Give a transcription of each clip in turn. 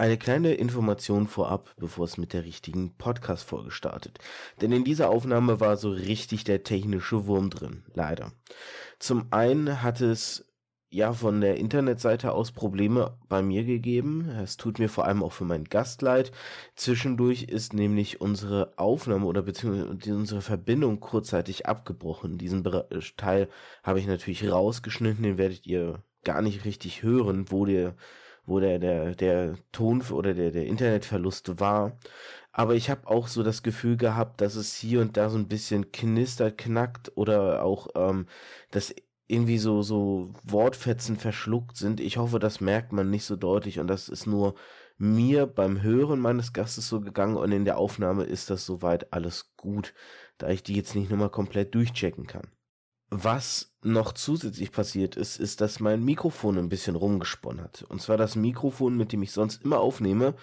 Eine kleine Information vorab, bevor es mit der richtigen Podcast-Folge startet. Denn in dieser Aufnahme war so richtig der technische Wurm drin, leider. Zum einen hat es ja von der Internetseite aus Probleme bei mir gegeben. Es tut mir vor allem auch für meinen Gast leid. Zwischendurch ist nämlich unsere Aufnahme oder beziehungsweise unsere Verbindung kurzzeitig abgebrochen. Diesen Teil habe ich natürlich rausgeschnitten, den werdet ihr gar nicht richtig hören, wo der wo der, der, der Ton oder der, der Internetverlust war. Aber ich habe auch so das Gefühl gehabt, dass es hier und da so ein bisschen knistert, knackt oder auch, ähm, dass irgendwie so, so Wortfetzen verschluckt sind. Ich hoffe, das merkt man nicht so deutlich und das ist nur mir beim Hören meines Gastes so gegangen und in der Aufnahme ist das soweit alles gut, da ich die jetzt nicht nochmal komplett durchchecken kann. Was noch zusätzlich passiert ist, ist, dass mein Mikrofon ein bisschen rumgesponnen hat. Und zwar das Mikrofon, mit dem ich sonst immer aufnehme,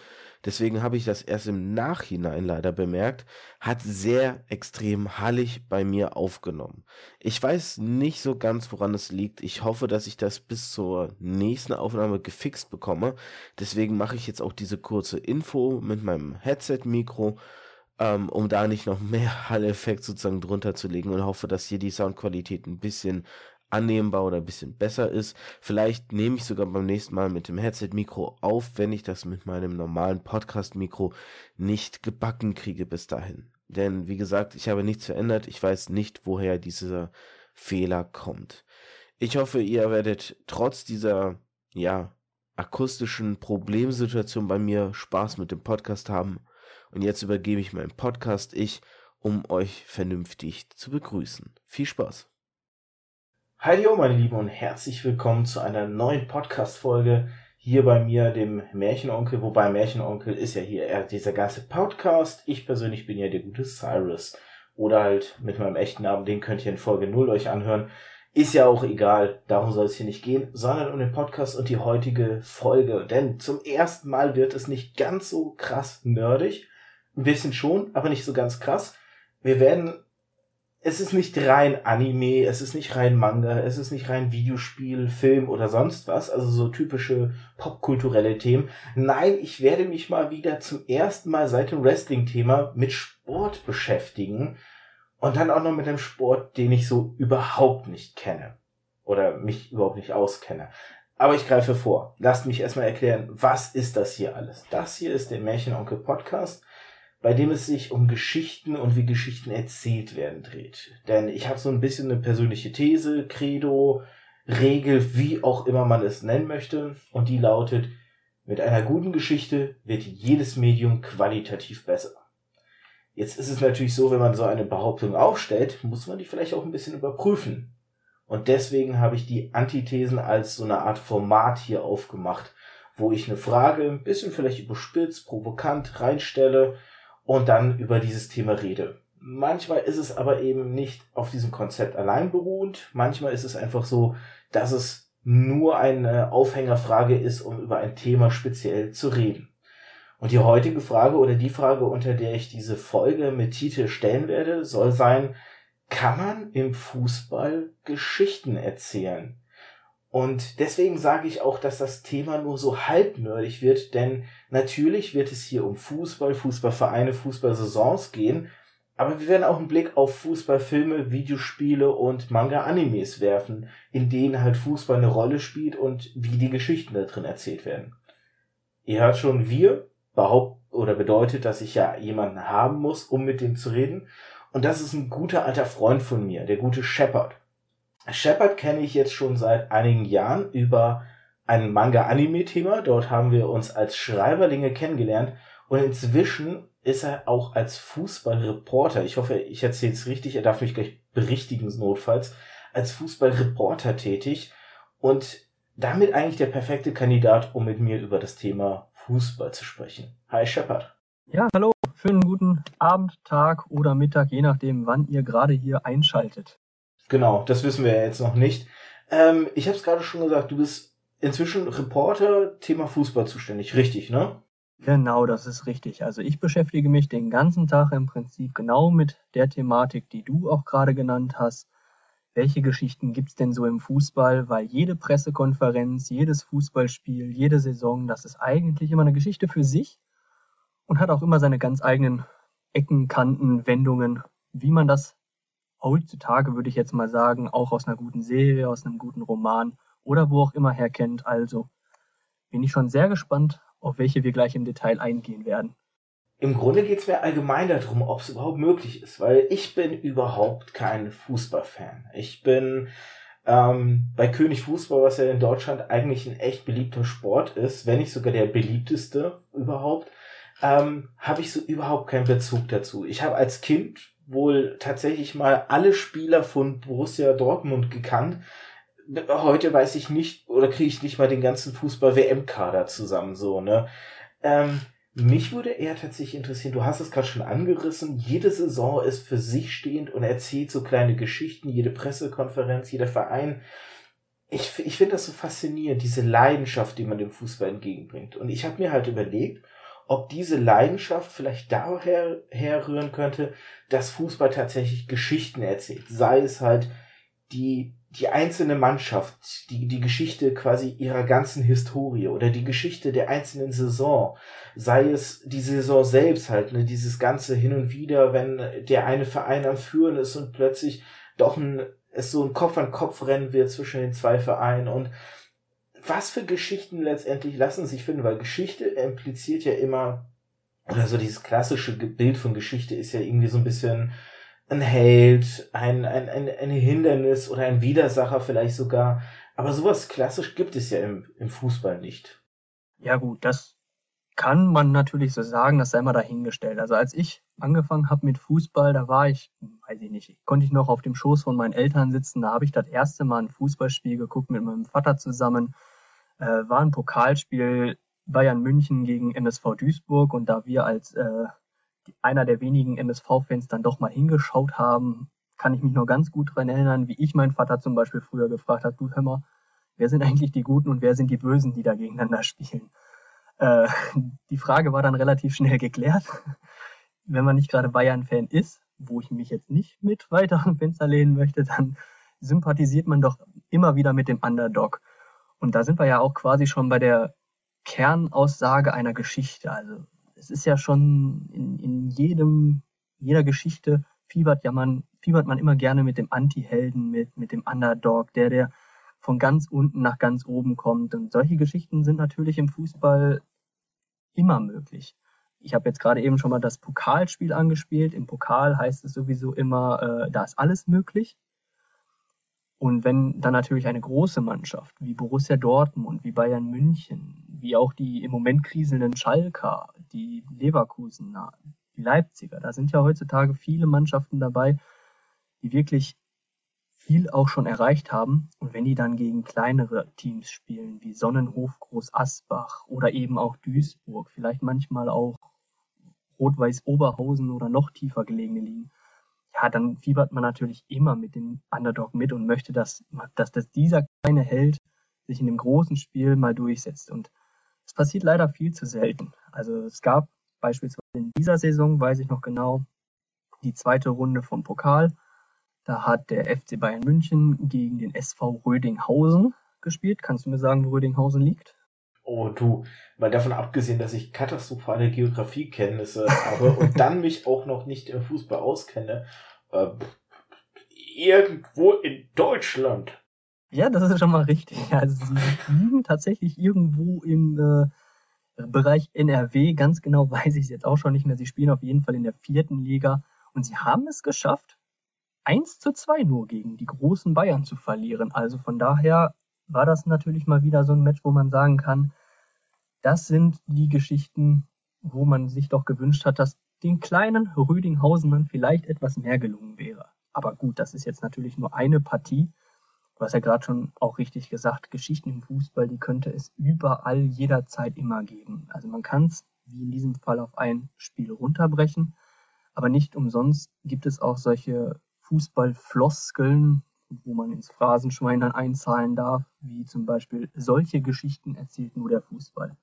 deswegen habe ich das erst im Nachhinein leider bemerkt, hat sehr extrem hallig bei mir aufgenommen. Ich weiß nicht so ganz, woran es liegt. Ich hoffe, dass ich das bis zur nächsten Aufnahme gefixt bekomme. Deswegen mache ich jetzt auch diese kurze Info mit meinem Headset-Mikro ähm, um da nicht noch mehr Hall-Effekt sozusagen drunter zu legen und hoffe, dass hier die Soundqualität ein bisschen annehmbar oder ein bisschen besser ist. Vielleicht nehme ich sogar beim nächsten Mal mit dem Headset-Mikro auf, wenn ich das mit meinem normalen Podcast-Mikro nicht gebacken kriege bis dahin. Denn wie gesagt, ich habe nichts verändert. Ich weiß nicht, woher dieser Fehler kommt. Ich hoffe, ihr werdet trotz dieser, ja, akustischen Problemsituation bei mir Spaß mit dem Podcast haben und jetzt übergebe ich meinen Podcast ich, um euch vernünftig zu begrüßen. Viel Spaß. Hallo meine Lieben und herzlich willkommen zu einer neuen Podcast-Folge hier bei mir, dem Märchenonkel. Wobei Märchenonkel ist ja hier dieser ganze Podcast. Ich persönlich bin ja der gute Cyrus. Oder halt mit meinem echten Namen, den könnt ihr in Folge 0 euch anhören. Ist ja auch egal, darum soll es hier nicht gehen, sondern um den Podcast und die heutige Folge. Denn zum ersten Mal wird es nicht ganz so krass nerdig, ein bisschen schon, aber nicht so ganz krass. Wir werden, es ist nicht rein Anime, es ist nicht rein Manga, es ist nicht rein Videospiel, Film oder sonst was, also so typische popkulturelle Themen. Nein, ich werde mich mal wieder zum ersten Mal seit dem Wrestling-Thema mit Sport beschäftigen und dann auch noch mit einem Sport, den ich so überhaupt nicht kenne oder mich überhaupt nicht auskenne. Aber ich greife vor. Lasst mich erstmal erklären, was ist das hier alles? Das hier ist der Märchenonkel Podcast bei dem es sich um Geschichten und wie Geschichten erzählt werden dreht. Denn ich habe so ein bisschen eine persönliche These, Credo, Regel, wie auch immer man es nennen möchte, und die lautet, mit einer guten Geschichte wird jedes Medium qualitativ besser. Jetzt ist es natürlich so, wenn man so eine Behauptung aufstellt, muss man die vielleicht auch ein bisschen überprüfen. Und deswegen habe ich die Antithesen als so eine Art Format hier aufgemacht, wo ich eine Frage ein bisschen vielleicht überspitzt, provokant reinstelle und dann über dieses Thema rede. Manchmal ist es aber eben nicht auf diesem Konzept allein beruhend. Manchmal ist es einfach so, dass es nur eine Aufhängerfrage ist, um über ein Thema speziell zu reden. Und die heutige Frage oder die Frage, unter der ich diese Folge mit Titel stellen werde, soll sein, kann man im Fußball Geschichten erzählen? Und deswegen sage ich auch, dass das Thema nur so halbnördig wird, denn natürlich wird es hier um Fußball, Fußballvereine, Fußballsaisons gehen, aber wir werden auch einen Blick auf Fußballfilme, Videospiele und Manga-Animes werfen, in denen halt Fußball eine Rolle spielt und wie die Geschichten da drin erzählt werden. Ihr hört schon, wir behaupt oder bedeutet, dass ich ja jemanden haben muss, um mit dem zu reden. Und das ist ein guter alter Freund von mir, der gute Shepard. Shepard kenne ich jetzt schon seit einigen Jahren über ein Manga-Anime-Thema. Dort haben wir uns als Schreiberlinge kennengelernt und inzwischen ist er auch als Fußballreporter, ich hoffe, ich erzähle es richtig, er darf mich gleich berichtigen, notfalls, als Fußballreporter tätig und damit eigentlich der perfekte Kandidat, um mit mir über das Thema Fußball zu sprechen. Hi Shepard. Ja, hallo, schönen guten Abend, Tag oder Mittag, je nachdem, wann ihr gerade hier einschaltet. Genau, das wissen wir ja jetzt noch nicht. Ähm, ich habe es gerade schon gesagt, du bist inzwischen Reporter, Thema Fußball zuständig, richtig, ne? Genau, das ist richtig. Also ich beschäftige mich den ganzen Tag im Prinzip genau mit der Thematik, die du auch gerade genannt hast. welche Geschichten gibt's denn so im Fußball, weil jede Pressekonferenz, jedes Fußballspiel, jede Saison, das ist eigentlich immer eine Geschichte für sich und hat auch immer seine ganz eigenen Ecken, Kanten, Wendungen, wie man das heutzutage, würde ich jetzt mal sagen, auch aus einer guten Serie, aus einem guten Roman oder wo auch immer her kennt. Also bin ich schon sehr gespannt, auf welche wir gleich im Detail eingehen werden. Im Grunde geht es mir allgemein darum, ob es überhaupt möglich ist, weil ich bin überhaupt kein Fußballfan. Ich bin ähm, bei König Fußball, was ja in Deutschland eigentlich ein echt beliebter Sport ist, wenn nicht sogar der beliebteste überhaupt, ähm, habe ich so überhaupt keinen Bezug dazu. Ich habe als Kind wohl tatsächlich mal alle Spieler von Borussia Dortmund gekannt. Heute weiß ich nicht oder kriege ich nicht mal den ganzen Fußball-WM-Kader zusammen, so, ne? Ähm, mich würde eher tatsächlich interessieren, du hast es gerade schon angerissen, jede Saison ist für sich stehend und erzählt so kleine Geschichten, jede Pressekonferenz, jeder Verein. Ich, ich finde das so faszinierend, diese Leidenschaft, die man dem Fußball entgegenbringt. Und ich habe mir halt überlegt, ob diese Leidenschaft vielleicht daher herrühren könnte, dass Fußball tatsächlich Geschichten erzählt. Sei es halt die, die einzelne Mannschaft, die, die Geschichte quasi ihrer ganzen Historie oder die Geschichte der einzelnen Saison. Sei es die Saison selbst halt, ne, dieses ganze hin und wieder, wenn der eine Verein am Führen ist und plötzlich doch ein, es so ein Kopf an Kopf rennen wird zwischen den zwei Vereinen und was für Geschichten letztendlich lassen sich finden, weil Geschichte impliziert ja immer, oder so dieses klassische Bild von Geschichte ist ja irgendwie so ein bisschen ein Held, ein, ein, ein, ein Hindernis oder ein Widersacher vielleicht sogar. Aber sowas klassisch gibt es ja im, im Fußball nicht. Ja gut, das kann man natürlich so sagen, das sei mal dahingestellt. Also als ich angefangen habe mit Fußball, da war ich, weiß ich nicht, konnte ich noch auf dem Schoß von meinen Eltern sitzen. Da habe ich das erste Mal ein Fußballspiel geguckt mit meinem Vater zusammen äh, war ein Pokalspiel Bayern München gegen MSV Duisburg und da wir als äh, einer der wenigen MSV-Fans dann doch mal hingeschaut haben, kann ich mich noch ganz gut daran erinnern, wie ich meinen Vater zum Beispiel früher gefragt habe, du hör mal, wer sind eigentlich die Guten und wer sind die Bösen, die da gegeneinander spielen? Äh, die Frage war dann relativ schnell geklärt. Wenn man nicht gerade Bayern-Fan ist, wo ich mich jetzt nicht mit weiteren Fenster lehnen möchte, dann sympathisiert man doch immer wieder mit dem Underdog. Und da sind wir ja auch quasi schon bei der Kernaussage einer Geschichte. Also es ist ja schon in, in jedem, jeder Geschichte fiebert ja man, fiebert man immer gerne mit dem Anti-Helden mit, mit dem Underdog, der, der von ganz unten nach ganz oben kommt. Und solche Geschichten sind natürlich im Fußball immer möglich. Ich habe jetzt gerade eben schon mal das Pokalspiel angespielt. Im Pokal heißt es sowieso immer, äh, da ist alles möglich. Und wenn dann natürlich eine große Mannschaft wie Borussia Dortmund, wie Bayern München, wie auch die im Moment kriselnden Schalker, die Leverkusener, die Leipziger, da sind ja heutzutage viele Mannschaften dabei, die wirklich viel auch schon erreicht haben. Und wenn die dann gegen kleinere Teams spielen, wie Sonnenhof, Groß Asbach oder eben auch Duisburg, vielleicht manchmal auch Rot-Weiß Oberhausen oder noch tiefer gelegene Ligen, ja, dann fiebert man natürlich immer mit dem Underdog mit und möchte, dass, dass, dass dieser kleine Held sich in dem großen Spiel mal durchsetzt. Und es passiert leider viel zu selten. Also es gab beispielsweise in dieser Saison, weiß ich noch genau, die zweite Runde vom Pokal. Da hat der FC Bayern München gegen den SV Rödinghausen gespielt. Kannst du mir sagen, wo Rödinghausen liegt? Oh du, mal davon abgesehen, dass ich katastrophale Geografiekenntnisse habe und dann mich auch noch nicht im Fußball auskenne, äh, irgendwo in Deutschland. Ja, das ist schon mal richtig. Also sie liegen tatsächlich irgendwo im äh, Bereich NRW. Ganz genau weiß ich es jetzt auch schon nicht mehr. Sie spielen auf jeden Fall in der vierten Liga und sie haben es geschafft, 1 zu 2 nur gegen die großen Bayern zu verlieren. Also von daher war das natürlich mal wieder so ein Match, wo man sagen kann, das sind die Geschichten, wo man sich doch gewünscht hat, dass den kleinen Rüdinghausenern vielleicht etwas mehr gelungen wäre. Aber gut, das ist jetzt natürlich nur eine Partie. Du hast ja gerade schon auch richtig gesagt, Geschichten im Fußball, die könnte es überall jederzeit immer geben. Also man kann es, wie in diesem Fall, auf ein Spiel runterbrechen. Aber nicht umsonst gibt es auch solche Fußballfloskeln, wo man ins Phrasenschwein dann einzahlen darf, wie zum Beispiel solche Geschichten erzählt nur der Fußball.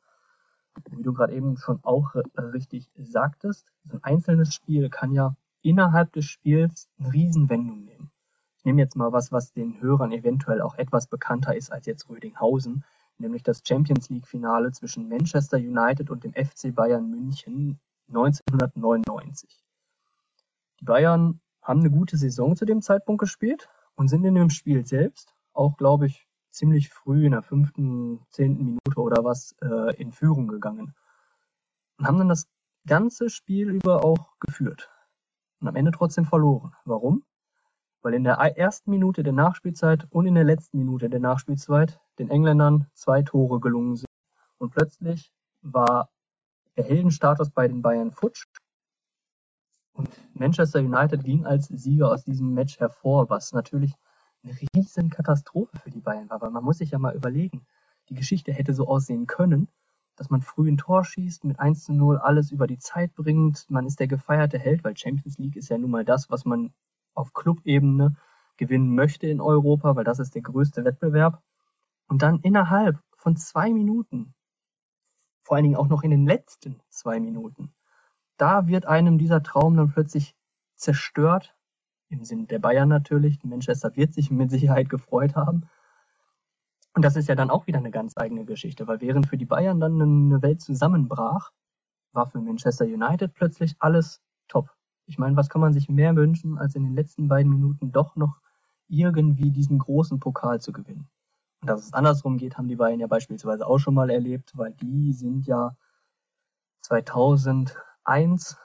Wie du gerade eben schon auch äh, richtig sagtest, so ein einzelnes Spiel kann ja innerhalb des Spiels eine Riesenwendung nehmen. Ich nehme jetzt mal was, was den Hörern eventuell auch etwas bekannter ist als jetzt Rödinghausen, nämlich das Champions League Finale zwischen Manchester United und dem FC Bayern München 1999. Die Bayern haben eine gute Saison zu dem Zeitpunkt gespielt und sind in dem Spiel selbst auch, glaube ich, ziemlich früh in der fünften, zehnten Minute oder was äh, in Führung gegangen und haben dann das ganze Spiel über auch geführt und am Ende trotzdem verloren. Warum? Weil in der ersten Minute der Nachspielzeit und in der letzten Minute der Nachspielzeit den Engländern zwei Tore gelungen sind. Und plötzlich war der Heldenstatus bei den Bayern futsch. Und Manchester United ging als Sieger aus diesem Match hervor, was natürlich eine riesen Katastrophe für die Bayern war. Weil man muss sich ja mal überlegen, die Geschichte hätte so aussehen können, dass man früh ein Tor schießt, mit 1 zu 0 alles über die Zeit bringt. Man ist der gefeierte Held, weil Champions League ist ja nun mal das, was man auf Clubebene gewinnen möchte in Europa, weil das ist der größte Wettbewerb. Und dann innerhalb von zwei Minuten, vor allen Dingen auch noch in den letzten zwei Minuten, da wird einem dieser Traum dann plötzlich zerstört, im Sinn der Bayern natürlich. Manchester wird sich mit Sicherheit gefreut haben. Und das ist ja dann auch wieder eine ganz eigene Geschichte, weil während für die Bayern dann eine Welt zusammenbrach, war für Manchester United plötzlich alles top. Ich meine, was kann man sich mehr wünschen, als in den letzten beiden Minuten doch noch irgendwie diesen großen Pokal zu gewinnen? Und dass es andersrum geht, haben die Bayern ja beispielsweise auch schon mal erlebt, weil die sind ja 2001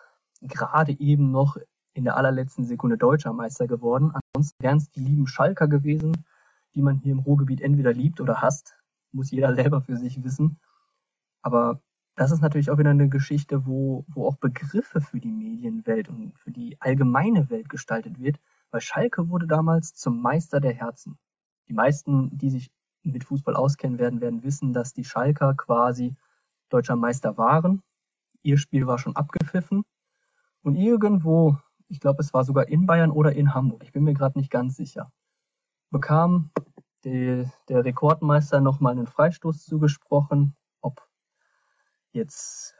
gerade eben noch in der allerletzten Sekunde deutscher Meister geworden. Ansonsten wären es die lieben Schalker gewesen, die man hier im Ruhrgebiet entweder liebt oder hasst. Muss jeder selber für sich wissen. Aber das ist natürlich auch wieder eine Geschichte, wo, wo auch Begriffe für die Medienwelt und für die allgemeine Welt gestaltet wird, weil Schalke wurde damals zum Meister der Herzen. Die meisten, die sich mit Fußball auskennen werden, werden wissen, dass die Schalker quasi deutscher Meister waren. Ihr Spiel war schon abgepfiffen. Und irgendwo, ich glaube, es war sogar in Bayern oder in Hamburg, ich bin mir gerade nicht ganz sicher, bekam die, der Rekordmeister nochmal einen Freistoß zugesprochen. Ob jetzt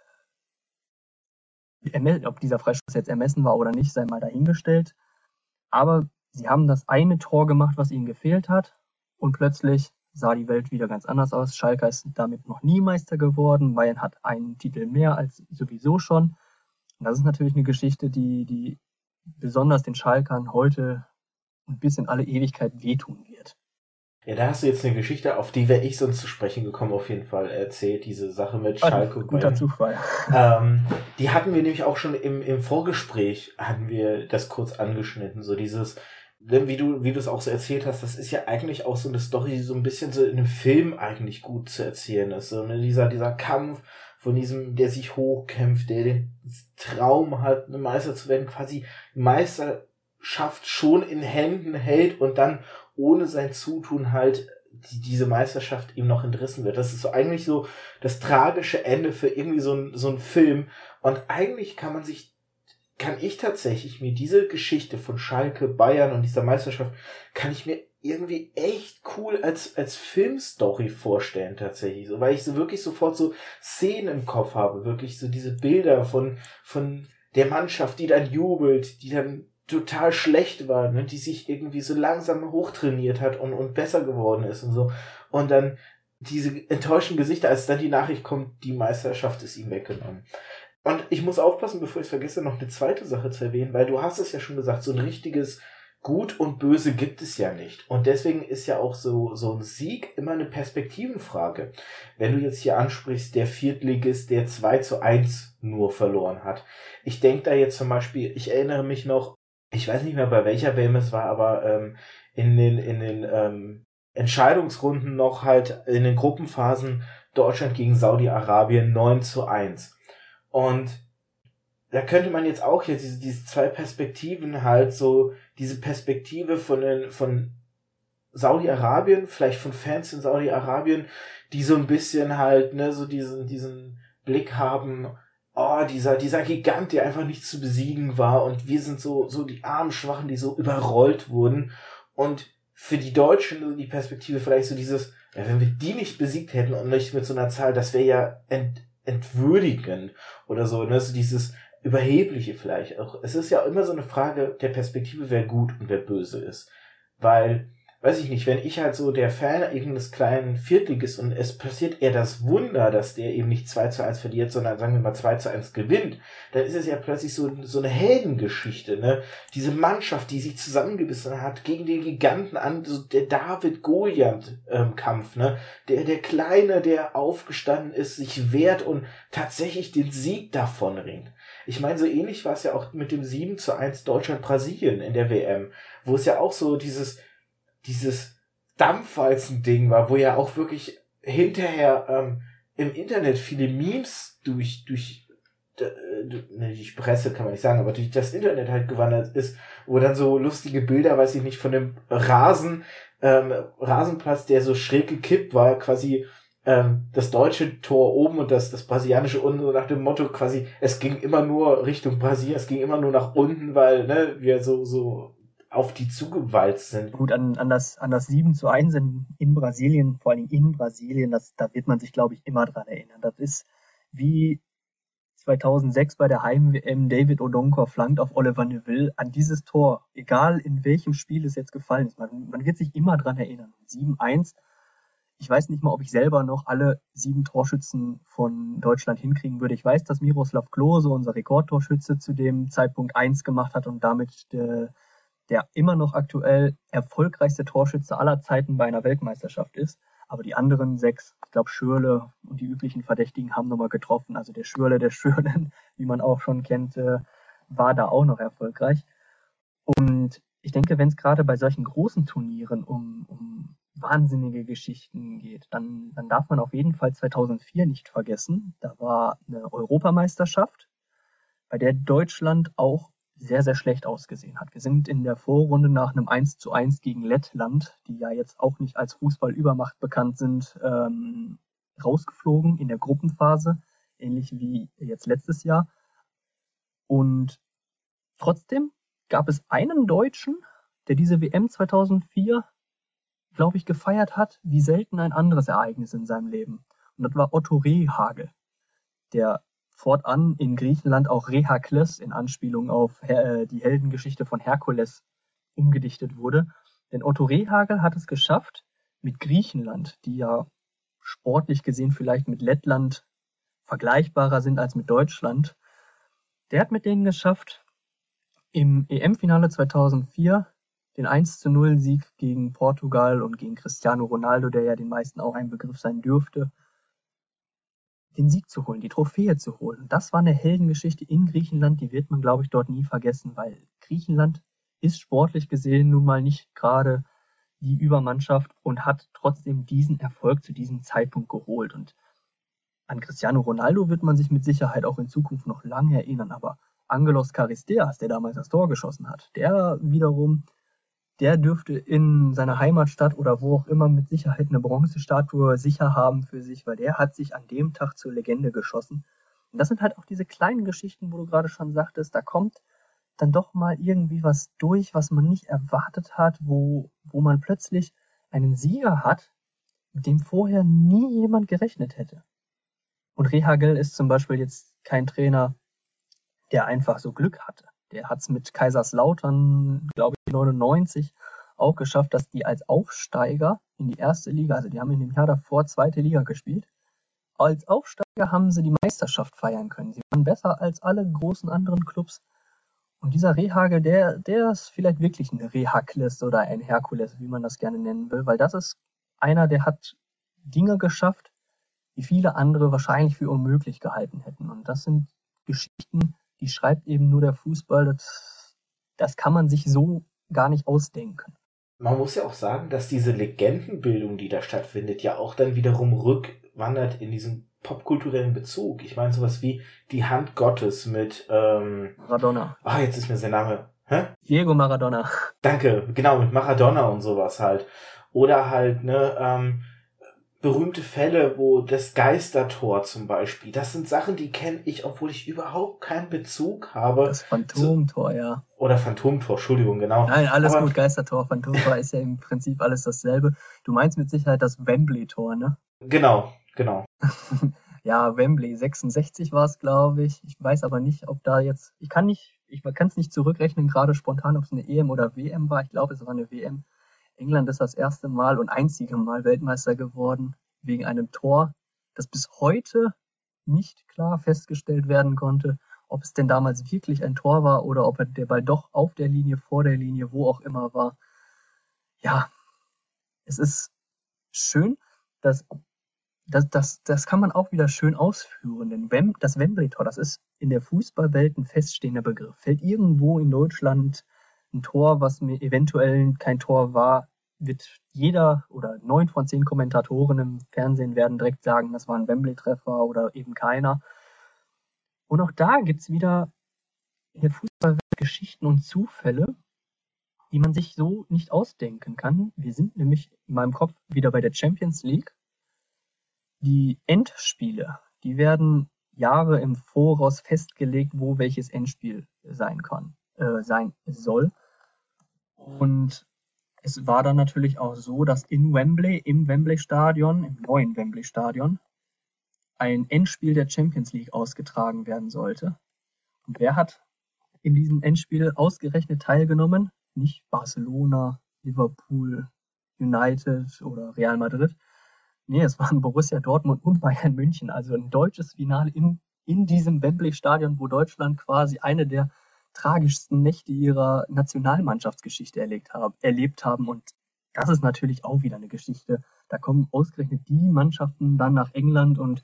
ob dieser Freistoß jetzt ermessen war oder nicht, sei mal dahingestellt. Aber sie haben das eine Tor gemacht, was ihnen gefehlt hat. Und plötzlich sah die Welt wieder ganz anders aus. Schalke ist damit noch nie Meister geworden. Bayern hat einen Titel mehr als sowieso schon. Und das ist natürlich eine Geschichte, die, die besonders den Schalkern heute und bis in alle Ewigkeit wehtun wird. Ja, da hast du jetzt eine Geschichte, auf die wäre ich sonst zu sprechen gekommen, auf jeden Fall erzählt, diese Sache mit Schalke. Guter Zufall. Ähm, die hatten wir nämlich auch schon im, im Vorgespräch, hatten wir das kurz angeschnitten, so dieses, wie du, wie du es auch so erzählt hast, das ist ja eigentlich auch so eine Story, die so ein bisschen so in einem Film eigentlich gut zu erzählen ist. So, ne? dieser, dieser Kampf von diesem, der sich hochkämpft, der den Traum hat, eine Meister zu werden, quasi Meister Meisterschaft schon in Händen hält und dann ohne sein Zutun halt die, diese Meisterschaft ihm noch entrissen wird. Das ist so eigentlich so das tragische Ende für irgendwie so ein, so ein Film. Und eigentlich kann man sich, kann ich tatsächlich mir diese Geschichte von Schalke, Bayern und dieser Meisterschaft, kann ich mir irgendwie echt cool als, als Filmstory vorstellen tatsächlich. So, weil ich so wirklich sofort so Szenen im Kopf habe. Wirklich so diese Bilder von, von der Mannschaft, die dann jubelt, die dann total schlecht war, ne, die sich irgendwie so langsam hochtrainiert hat und, und besser geworden ist und so. Und dann diese enttäuschten Gesichter, als dann die Nachricht kommt, die Meisterschaft ist ihm weggenommen. Und ich muss aufpassen, bevor ich vergesse, noch eine zweite Sache zu erwähnen, weil du hast es ja schon gesagt, so ein richtiges Gut und Böse gibt es ja nicht. Und deswegen ist ja auch so, so ein Sieg immer eine Perspektivenfrage. Wenn du jetzt hier ansprichst, der Viertligist, der 2 zu 1 nur verloren hat. Ich denke da jetzt zum Beispiel, ich erinnere mich noch ich weiß nicht mehr bei welcher WM es war, aber ähm, in den, in den ähm, Entscheidungsrunden noch halt in den Gruppenphasen Deutschland gegen Saudi-Arabien 9 zu 1. Und da könnte man jetzt auch jetzt diese, diese zwei Perspektiven halt so, diese Perspektive von den, von Saudi-Arabien, vielleicht von Fans in Saudi-Arabien, die so ein bisschen halt, ne, so diesen, diesen Blick haben, oh, dieser, dieser Gigant, der einfach nicht zu besiegen war und wir sind so, so die armen Schwachen, die so überrollt wurden. Und für die Deutschen die Perspektive vielleicht so dieses, ja, wenn wir die nicht besiegt hätten und nicht mit so einer Zahl, das wäre ja ent, entwürdigend oder so, ne, so dieses Überhebliche vielleicht auch. Es ist ja immer so eine Frage der Perspektive, wer gut und wer böse ist. weil weiß ich nicht, wenn ich halt so der Fan irgendeines kleinen Viertliges und es passiert eher das Wunder, dass der eben nicht 2 zu 1 verliert, sondern sagen wir mal 2 zu 1 gewinnt, dann ist es ja plötzlich so, so eine Heldengeschichte, ne? Diese Mannschaft, die sich zusammengebissen hat gegen den Giganten an, so der David-Goliath-Kampf, ne? Der, der Kleine, der aufgestanden ist, sich wehrt und tatsächlich den Sieg davon ringt. Ich meine, so ähnlich war es ja auch mit dem 7 zu 1 Deutschland-Brasilien in der WM, wo es ja auch so dieses, dieses Dampfwalzen-Ding war, wo ja auch wirklich hinterher ähm, im Internet viele Memes durch, durch, ne, durch Presse kann man nicht sagen, aber durch das Internet halt gewandert ist, wo dann so lustige Bilder, weiß ich nicht, von dem Rasen, ähm, Rasenplatz, der so schräg gekippt war, quasi ähm, das deutsche Tor oben und das, das brasilianische unten, so nach dem Motto quasi, es ging immer nur Richtung Brasilien, es ging immer nur nach unten, weil ne, wir so, so auf die zugewalzt sind. Gut, an, an, das, an das 7 zu 1 in, in Brasilien, vor allem in Brasilien, das, da wird man sich, glaube ich, immer dran erinnern. Das ist wie 2006 bei der Heim-WM David Odonkor flankt auf Oliver Neville an dieses Tor, egal in welchem Spiel es jetzt gefallen ist. Man, man wird sich immer dran erinnern. 7-1. Ich weiß nicht mal, ob ich selber noch alle sieben Torschützen von Deutschland hinkriegen würde. Ich weiß, dass Miroslav Klose, unser Rekordtorschütze, zu dem Zeitpunkt 1 gemacht hat und damit der der immer noch aktuell erfolgreichste Torschütze aller Zeiten bei einer Weltmeisterschaft ist. Aber die anderen sechs, ich glaube Schürle und die üblichen Verdächtigen haben nochmal getroffen. Also der Schürle, der Schürlen, wie man auch schon kennt, äh, war da auch noch erfolgreich. Und ich denke, wenn es gerade bei solchen großen Turnieren um, um wahnsinnige Geschichten geht, dann, dann darf man auf jeden Fall 2004 nicht vergessen. Da war eine Europameisterschaft, bei der Deutschland auch sehr, sehr schlecht ausgesehen hat. Wir sind in der Vorrunde nach einem 1 zu 1 gegen Lettland, die ja jetzt auch nicht als Fußballübermacht bekannt sind, ähm, rausgeflogen in der Gruppenphase, ähnlich wie jetzt letztes Jahr. Und trotzdem gab es einen Deutschen, der diese WM 2004, glaube ich, gefeiert hat, wie selten ein anderes Ereignis in seinem Leben. Und das war Otto Rehagel, der fortan in Griechenland auch Rehakles in Anspielung auf äh, die Heldengeschichte von Herkules umgedichtet wurde. Denn Otto Rehagel hat es geschafft, mit Griechenland, die ja sportlich gesehen vielleicht mit Lettland vergleichbarer sind als mit Deutschland, der hat mit denen geschafft, im EM-Finale 2004 den 1 zu 0 Sieg gegen Portugal und gegen Cristiano Ronaldo, der ja den meisten auch ein Begriff sein dürfte, den Sieg zu holen, die Trophäe zu holen. Das war eine Heldengeschichte in Griechenland, die wird man, glaube ich, dort nie vergessen, weil Griechenland ist sportlich gesehen nun mal nicht gerade die Übermannschaft und hat trotzdem diesen Erfolg zu diesem Zeitpunkt geholt. Und an Cristiano Ronaldo wird man sich mit Sicherheit auch in Zukunft noch lange erinnern, aber Angelos Charisteas, der damals das Tor geschossen hat, der wiederum der dürfte in seiner Heimatstadt oder wo auch immer mit Sicherheit eine Bronzestatue sicher haben für sich, weil der hat sich an dem Tag zur Legende geschossen. Und das sind halt auch diese kleinen Geschichten, wo du gerade schon sagtest, da kommt dann doch mal irgendwie was durch, was man nicht erwartet hat, wo, wo man plötzlich einen Sieger hat, mit dem vorher nie jemand gerechnet hätte. Und Rehagel ist zum Beispiel jetzt kein Trainer, der einfach so Glück hatte. Der hat es mit Kaiserslautern, glaube ich, 99 auch geschafft, dass die als Aufsteiger in die erste Liga, also die haben in dem Jahr davor zweite Liga gespielt, als Aufsteiger haben sie die Meisterschaft feiern können. Sie waren besser als alle großen anderen Clubs. Und dieser Rehagel, der, der ist vielleicht wirklich ein Rehakles oder ein Herkules, wie man das gerne nennen will, weil das ist einer, der hat Dinge geschafft, die viele andere wahrscheinlich für unmöglich gehalten hätten. Und das sind Geschichten, die schreibt eben nur der Fußball. Das, das kann man sich so gar nicht ausdenken. Man muss ja auch sagen, dass diese Legendenbildung, die da stattfindet, ja auch dann wiederum rückwandert in diesen popkulturellen Bezug. Ich meine sowas wie die Hand Gottes mit ähm, Maradona. Ah, jetzt ist mir sein Name. Hä? Diego Maradona. Danke, genau, mit Maradona und sowas halt. Oder halt, ne, ähm, berühmte Fälle, wo das Geistertor zum Beispiel, das sind Sachen, die kenne ich, obwohl ich überhaupt keinen Bezug habe. Das Phantomtor, ja. Oder Phantomtor, Entschuldigung, genau. Nein, alles Aber, gut, Geistertor, Phantomtor ist ja im Prinzip alles dasselbe. Du meinst mit Sicherheit das Wembley-Tor, ne? Genau, genau. ja, Wembley 66 war es, glaube ich. Ich weiß aber nicht, ob da jetzt, ich kann nicht, ich kann es nicht zurückrechnen, gerade spontan, ob es eine EM oder WM war. Ich glaube, es war eine WM. England ist das erste Mal und einzige Mal Weltmeister geworden wegen einem Tor, das bis heute nicht klar festgestellt werden konnte, ob es denn damals wirklich ein Tor war oder ob der Ball doch auf der Linie, vor der Linie, wo auch immer war. Ja, es ist schön, dass das, das, das kann man auch wieder schön ausführen, denn das Wembley-Tor, das ist in der Fußballwelt ein feststehender Begriff. Fällt irgendwo in Deutschland ein Tor, was mir eventuell kein Tor war, wird jeder oder neun von zehn Kommentatoren im Fernsehen werden direkt sagen, das war ein Wembley-Treffer oder eben keiner. Und auch da gibt's wieder in der Fußballwelt Geschichten und Zufälle, die man sich so nicht ausdenken kann. Wir sind nämlich in meinem Kopf wieder bei der Champions League. Die Endspiele, die werden Jahre im Voraus festgelegt, wo welches Endspiel sein kann, äh, sein soll. Und es war dann natürlich auch so, dass in Wembley, im Wembley Stadion, im neuen Wembley Stadion, ein Endspiel der Champions League ausgetragen werden sollte. Und wer hat in diesem Endspiel ausgerechnet teilgenommen? Nicht Barcelona, Liverpool, United oder Real Madrid. Nee, es waren Borussia Dortmund und Bayern München. Also ein deutsches Finale in, in diesem Wembley-Stadion, wo Deutschland quasi eine der tragischsten Nächte ihrer Nationalmannschaftsgeschichte erlebt haben, erlebt haben. Und das ist natürlich auch wieder eine Geschichte. Da kommen ausgerechnet die Mannschaften dann nach England und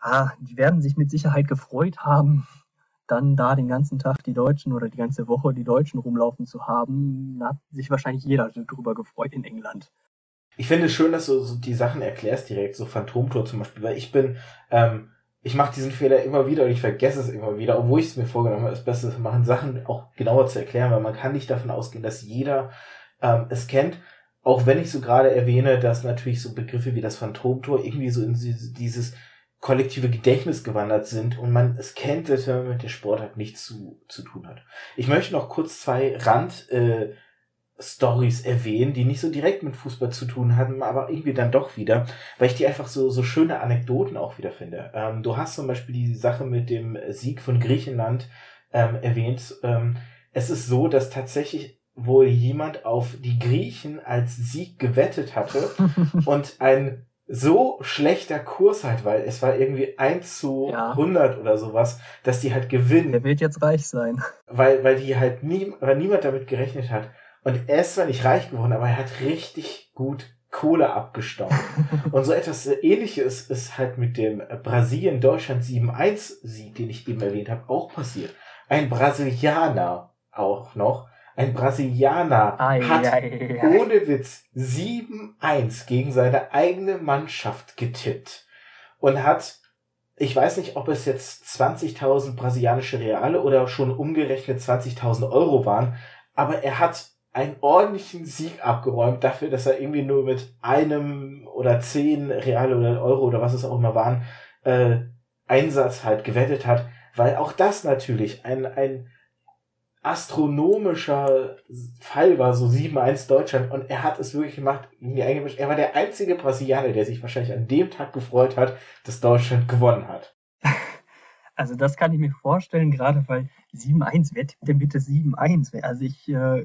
ah, die werden sich mit Sicherheit gefreut haben, dann da den ganzen Tag die Deutschen oder die ganze Woche die Deutschen rumlaufen zu haben. Da hat sich wahrscheinlich jeder darüber gefreut in England. Ich finde es schön, dass du so die Sachen erklärst direkt, so Phantomtor zum Beispiel, weil ich bin, ähm, ich mache diesen Fehler immer wieder und ich vergesse es immer wieder, obwohl ich es mir vorgenommen habe, das Beste zu machen, Sachen auch genauer zu erklären, weil man kann nicht davon ausgehen, dass jeder ähm, es kennt. Auch wenn ich so gerade erwähne, dass natürlich so Begriffe wie das Phantomtor irgendwie so in dieses kollektive Gedächtnis gewandert sind und man es kennt, dass man mit der Sportart nichts zu, zu tun hat. Ich möchte noch kurz zwei Rand äh, Stories erwähnen, die nicht so direkt mit Fußball zu tun hatten, aber irgendwie dann doch wieder, weil ich die einfach so, so schöne Anekdoten auch wieder finde. Ähm, du hast zum Beispiel die Sache mit dem Sieg von Griechenland ähm, erwähnt. Ähm, es ist so, dass tatsächlich wohl jemand auf die Griechen als Sieg gewettet hatte und ein so schlechter Kurs halt, weil es war irgendwie 1 zu ja. 100 oder sowas, dass die halt gewinnen. Der wird jetzt reich sein. Weil, weil die halt nie, weil niemand damit gerechnet hat. Und er ist zwar nicht reich geworden, aber er hat richtig gut Kohle abgestaubt. und so etwas ähnliches ist halt mit dem Brasilien-Deutschland 7-1-Sieg, den ich eben erwähnt habe, auch passiert. Ein Brasilianer auch noch ein Brasilianer ai, hat ai, ai. ohne Witz 7-1 gegen seine eigene Mannschaft getippt und hat, ich weiß nicht, ob es jetzt 20.000 brasilianische Reale oder schon umgerechnet 20.000 Euro waren, aber er hat einen ordentlichen Sieg abgeräumt dafür, dass er irgendwie nur mit einem oder zehn Reale oder Euro oder was es auch immer waren, äh, Einsatz halt gewettet hat, weil auch das natürlich ein, ein astronomischer Fall war, so 7-1 Deutschland, und er hat es wirklich gemacht, er war der einzige Brasilianer, der sich wahrscheinlich an dem Tag gefreut hat, dass Deutschland gewonnen hat. Also das kann ich mir vorstellen, gerade weil 7-1, wer tippt denn bitte 7-1? Also ich, äh,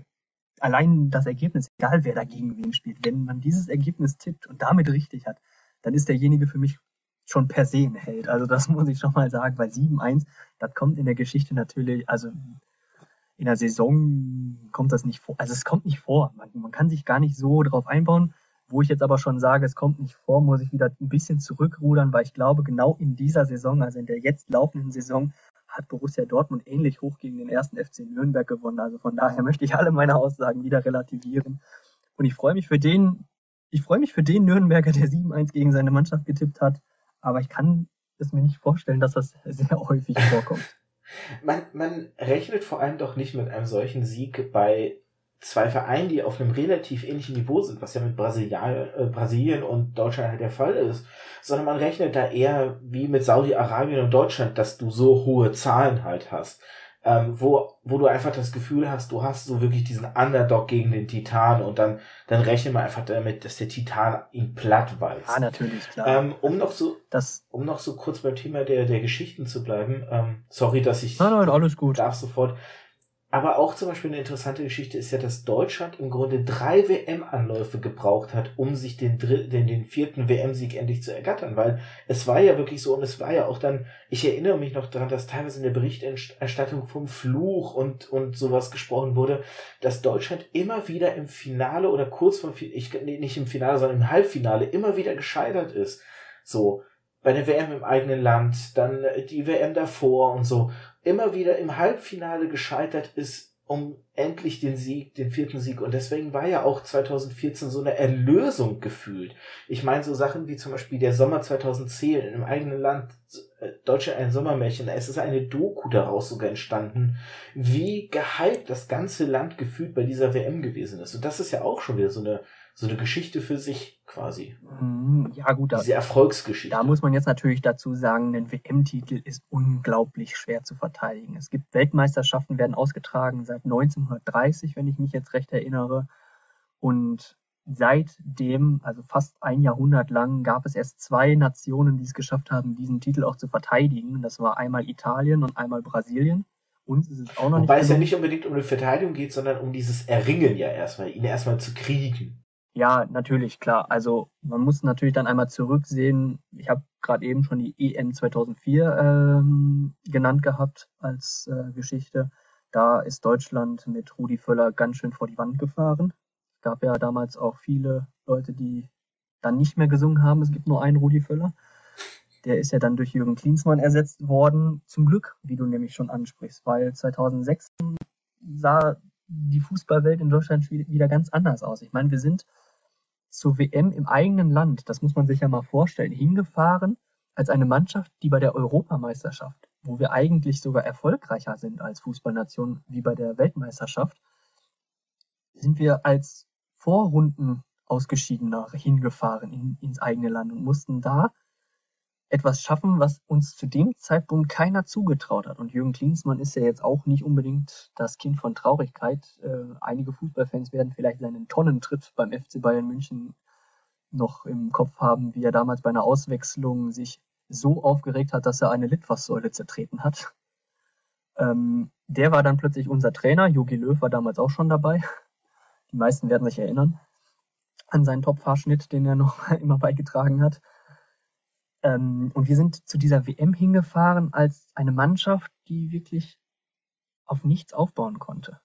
allein das Ergebnis, egal wer dagegen wen spielt, wenn man dieses Ergebnis tippt und damit richtig hat, dann ist derjenige für mich schon per se ein Held. Also das muss ich schon mal sagen, weil 7-1, das kommt in der Geschichte natürlich, also in der Saison kommt das nicht vor. Also es kommt nicht vor. Man, man kann sich gar nicht so drauf einbauen. Wo ich jetzt aber schon sage, es kommt nicht vor, muss ich wieder ein bisschen zurückrudern, weil ich glaube, genau in dieser Saison, also in der jetzt laufenden Saison, hat Borussia Dortmund ähnlich hoch gegen den ersten FC Nürnberg gewonnen. Also von daher möchte ich alle meine Aussagen wieder relativieren. Und ich freue mich für den, ich freue mich für den Nürnberger, der 7-1 gegen seine Mannschaft getippt hat. Aber ich kann es mir nicht vorstellen, dass das sehr häufig vorkommt. Man, man rechnet vor allem doch nicht mit einem solchen Sieg bei zwei Vereinen, die auf einem relativ ähnlichen Niveau sind, was ja mit Brasilial, äh, Brasilien und Deutschland halt der Fall ist, sondern man rechnet da eher wie mit Saudi-Arabien und Deutschland, dass du so hohe Zahlen halt hast ähm, wo, wo du einfach das Gefühl hast, du hast so wirklich diesen Underdog gegen den Titan und dann, dann rechne mal einfach damit, dass der Titan ihn platt weiß. Ah, natürlich, klar. Ähm, um noch so, das, um noch so kurz beim Thema der, der Geschichten zu bleiben, ähm, sorry, dass ich, nein, nein, alles gut. darf sofort, aber auch zum Beispiel eine interessante Geschichte ist ja, dass Deutschland im Grunde drei WM-Anläufe gebraucht hat, um sich den, den, den vierten WM-Sieg endlich zu ergattern, weil es war ja wirklich so und es war ja auch dann, ich erinnere mich noch daran, dass teilweise in der Berichterstattung vom Fluch und, und sowas gesprochen wurde, dass Deutschland immer wieder im Finale oder kurz vor, ich, nee, nicht im Finale, sondern im Halbfinale immer wieder gescheitert ist. So, bei der WM im eigenen Land, dann die WM davor und so immer wieder im Halbfinale gescheitert ist, um endlich den Sieg, den vierten Sieg. Und deswegen war ja auch 2014 so eine Erlösung gefühlt. Ich meine, so Sachen wie zum Beispiel der Sommer 2010 im eigenen Land, äh, Deutschland ein Sommermärchen, es ist eine Doku daraus sogar entstanden, wie gehypt das ganze Land gefühlt bei dieser WM gewesen ist. Und das ist ja auch schon wieder so eine so eine Geschichte für sich quasi. Mhm, ja, gut. Diese Erfolgsgeschichte. Da muss man jetzt natürlich dazu sagen, ein WM-Titel ist unglaublich schwer zu verteidigen. Es gibt Weltmeisterschaften, werden ausgetragen seit 1930, wenn ich mich jetzt recht erinnere. Und seitdem, also fast ein Jahrhundert lang, gab es erst zwei Nationen, die es geschafft haben, diesen Titel auch zu verteidigen. Das war einmal Italien und einmal Brasilien. Uns ist es auch noch Wobei nicht. Wobei es ja nicht unbedingt um eine Verteidigung geht, sondern um dieses Erringen ja erstmal, ihn erstmal zu kriegen. Ja, natürlich, klar. Also man muss natürlich dann einmal zurücksehen. Ich habe gerade eben schon die EM 2004 ähm, genannt gehabt als äh, Geschichte. Da ist Deutschland mit Rudi Völler ganz schön vor die Wand gefahren. Es gab ja damals auch viele Leute, die dann nicht mehr gesungen haben. Es gibt nur einen Rudi Völler. Der ist ja dann durch Jürgen Klinsmann ersetzt worden. Zum Glück, wie du nämlich schon ansprichst, weil 2006 sah die Fußballwelt in Deutschland wieder ganz anders aus. Ich meine, wir sind zur WM im eigenen Land, das muss man sich ja mal vorstellen, hingefahren als eine Mannschaft, die bei der Europameisterschaft, wo wir eigentlich sogar erfolgreicher sind als Fußballnation wie bei der Weltmeisterschaft, sind wir als Vorrunden ausgeschiedener hingefahren in, ins eigene Land und mussten da etwas schaffen, was uns zu dem Zeitpunkt keiner zugetraut hat. Und Jürgen Klinsmann ist ja jetzt auch nicht unbedingt das Kind von Traurigkeit. Äh, einige Fußballfans werden vielleicht seinen Tonnentritt beim FC Bayern München noch im Kopf haben, wie er damals bei einer Auswechslung sich so aufgeregt hat, dass er eine Litfaßsäule zertreten hat. Ähm, der war dann plötzlich unser Trainer. Jogi Löw war damals auch schon dabei. Die meisten werden sich erinnern an seinen Top-Fahrschnitt, den er noch immer beigetragen hat. Ähm, und wir sind zu dieser WM hingefahren als eine Mannschaft, die wirklich auf nichts aufbauen konnte.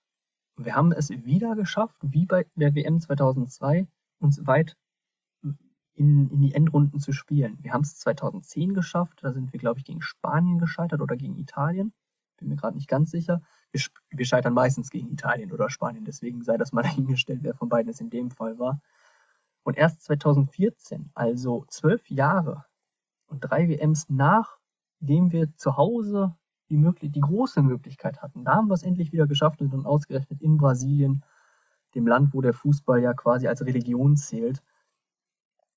Und wir haben es wieder geschafft, wie bei der WM 2002, uns weit in, in die Endrunden zu spielen. Wir haben es 2010 geschafft, da sind wir, glaube ich, gegen Spanien gescheitert oder gegen Italien. Bin mir gerade nicht ganz sicher. Wir, wir scheitern meistens gegen Italien oder Spanien, deswegen sei das mal dahingestellt, wer von beiden es in dem Fall war. Und erst 2014, also zwölf Jahre und drei WMs nachdem wir zu Hause die, möglich die große Möglichkeit hatten. Da haben wir es endlich wieder geschafft und dann ausgerechnet in Brasilien, dem Land, wo der Fußball ja quasi als Religion zählt.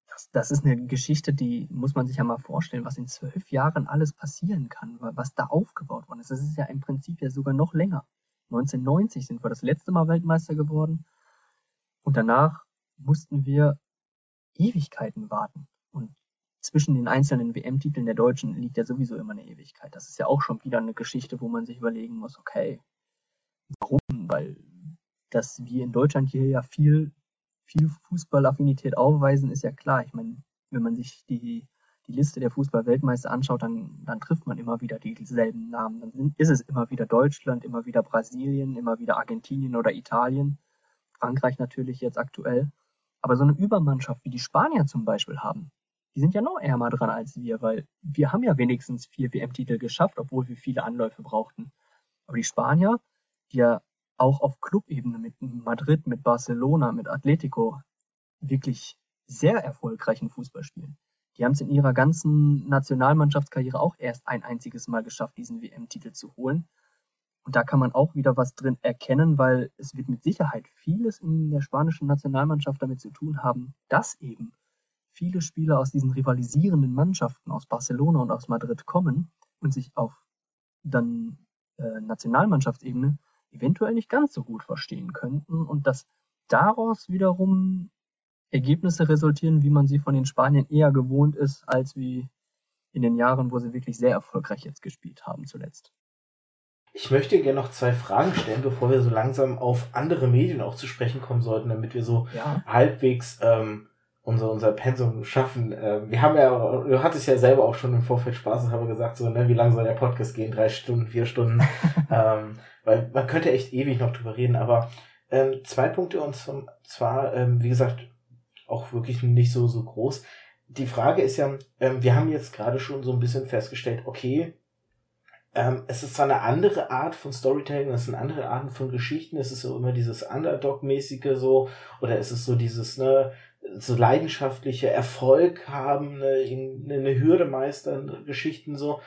Das, das ist eine Geschichte, die muss man sich ja mal vorstellen, was in zwölf Jahren alles passieren kann, was da aufgebaut worden ist. Das ist ja im Prinzip ja sogar noch länger. 1990 sind wir das letzte Mal Weltmeister geworden und danach mussten wir Ewigkeiten warten. Und zwischen den einzelnen WM-Titeln der Deutschen liegt ja sowieso immer eine Ewigkeit. Das ist ja auch schon wieder eine Geschichte, wo man sich überlegen muss, okay, warum? Weil dass wir in Deutschland hier ja viel, viel Fußballaffinität aufweisen, ist ja klar. Ich meine, wenn man sich die, die Liste der Fußball-Weltmeister anschaut, dann, dann trifft man immer wieder dieselben Namen. Dann ist es immer wieder Deutschland, immer wieder Brasilien, immer wieder Argentinien oder Italien. Frankreich natürlich jetzt aktuell. Aber so eine Übermannschaft wie die Spanier zum Beispiel haben, die sind ja noch ärmer dran als wir, weil wir haben ja wenigstens vier WM-Titel geschafft, obwohl wir viele Anläufe brauchten. Aber die Spanier, die ja auch auf Clubebene mit Madrid, mit Barcelona, mit Atletico wirklich sehr erfolgreichen Fußball spielen. Die haben es in ihrer ganzen Nationalmannschaftskarriere auch erst ein einziges Mal geschafft, diesen WM-Titel zu holen. Und da kann man auch wieder was drin erkennen, weil es wird mit Sicherheit vieles in der spanischen Nationalmannschaft damit zu tun haben, dass eben viele Spieler aus diesen rivalisierenden Mannschaften aus Barcelona und aus Madrid kommen und sich auf dann äh, Nationalmannschaftsebene eventuell nicht ganz so gut verstehen könnten und dass daraus wiederum Ergebnisse resultieren, wie man sie von den Spaniern eher gewohnt ist, als wie in den Jahren, wo sie wirklich sehr erfolgreich jetzt gespielt haben zuletzt. Ich möchte gerne noch zwei Fragen stellen, bevor wir so langsam auf andere Medien auch zu sprechen kommen sollten, damit wir so ja. halbwegs ähm, unser, unser Pensum schaffen. Ähm, wir haben ja, du hattest ja selber auch schon im Vorfeld Spaß und haben gesagt, so, ne, wie lange soll der Podcast gehen? Drei Stunden, vier Stunden? ähm, weil man könnte echt ewig noch drüber reden, aber ähm, zwei Punkte und zwar, ähm, wie gesagt, auch wirklich nicht so, so groß. Die Frage ist ja, ähm, wir haben jetzt gerade schon so ein bisschen festgestellt, okay, ähm, es ist zwar eine andere Art von Storytelling, es sind andere Arten von Geschichten, es ist so immer dieses Underdog-mäßige so, oder es ist so dieses, ne, so leidenschaftliche Erfolg haben, eine, eine Hürde meistern, Geschichten so.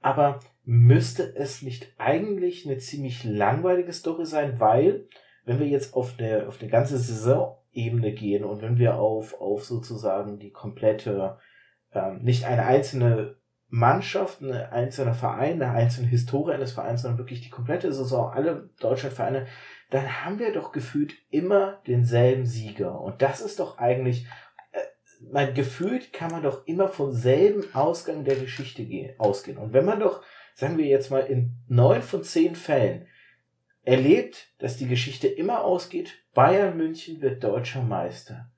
Aber müsste es nicht eigentlich eine ziemlich langweilige Story sein, weil, wenn wir jetzt auf eine, auf eine ganze Saisonebene gehen und wenn wir auf, auf sozusagen die komplette, ähm, nicht eine einzelne Mannschaft, eine einzelne Verein, eine einzelne Historie eines Vereins, sondern wirklich die komplette Saison, alle Deutschlandvereine, dann haben wir doch gefühlt immer denselben Sieger. Und das ist doch eigentlich, äh, mein gefühlt kann man doch immer vom selben Ausgang der Geschichte gehen, ausgehen. Und wenn man doch, sagen wir jetzt mal, in neun von zehn Fällen erlebt, dass die Geschichte immer ausgeht, Bayern München wird deutscher Meister.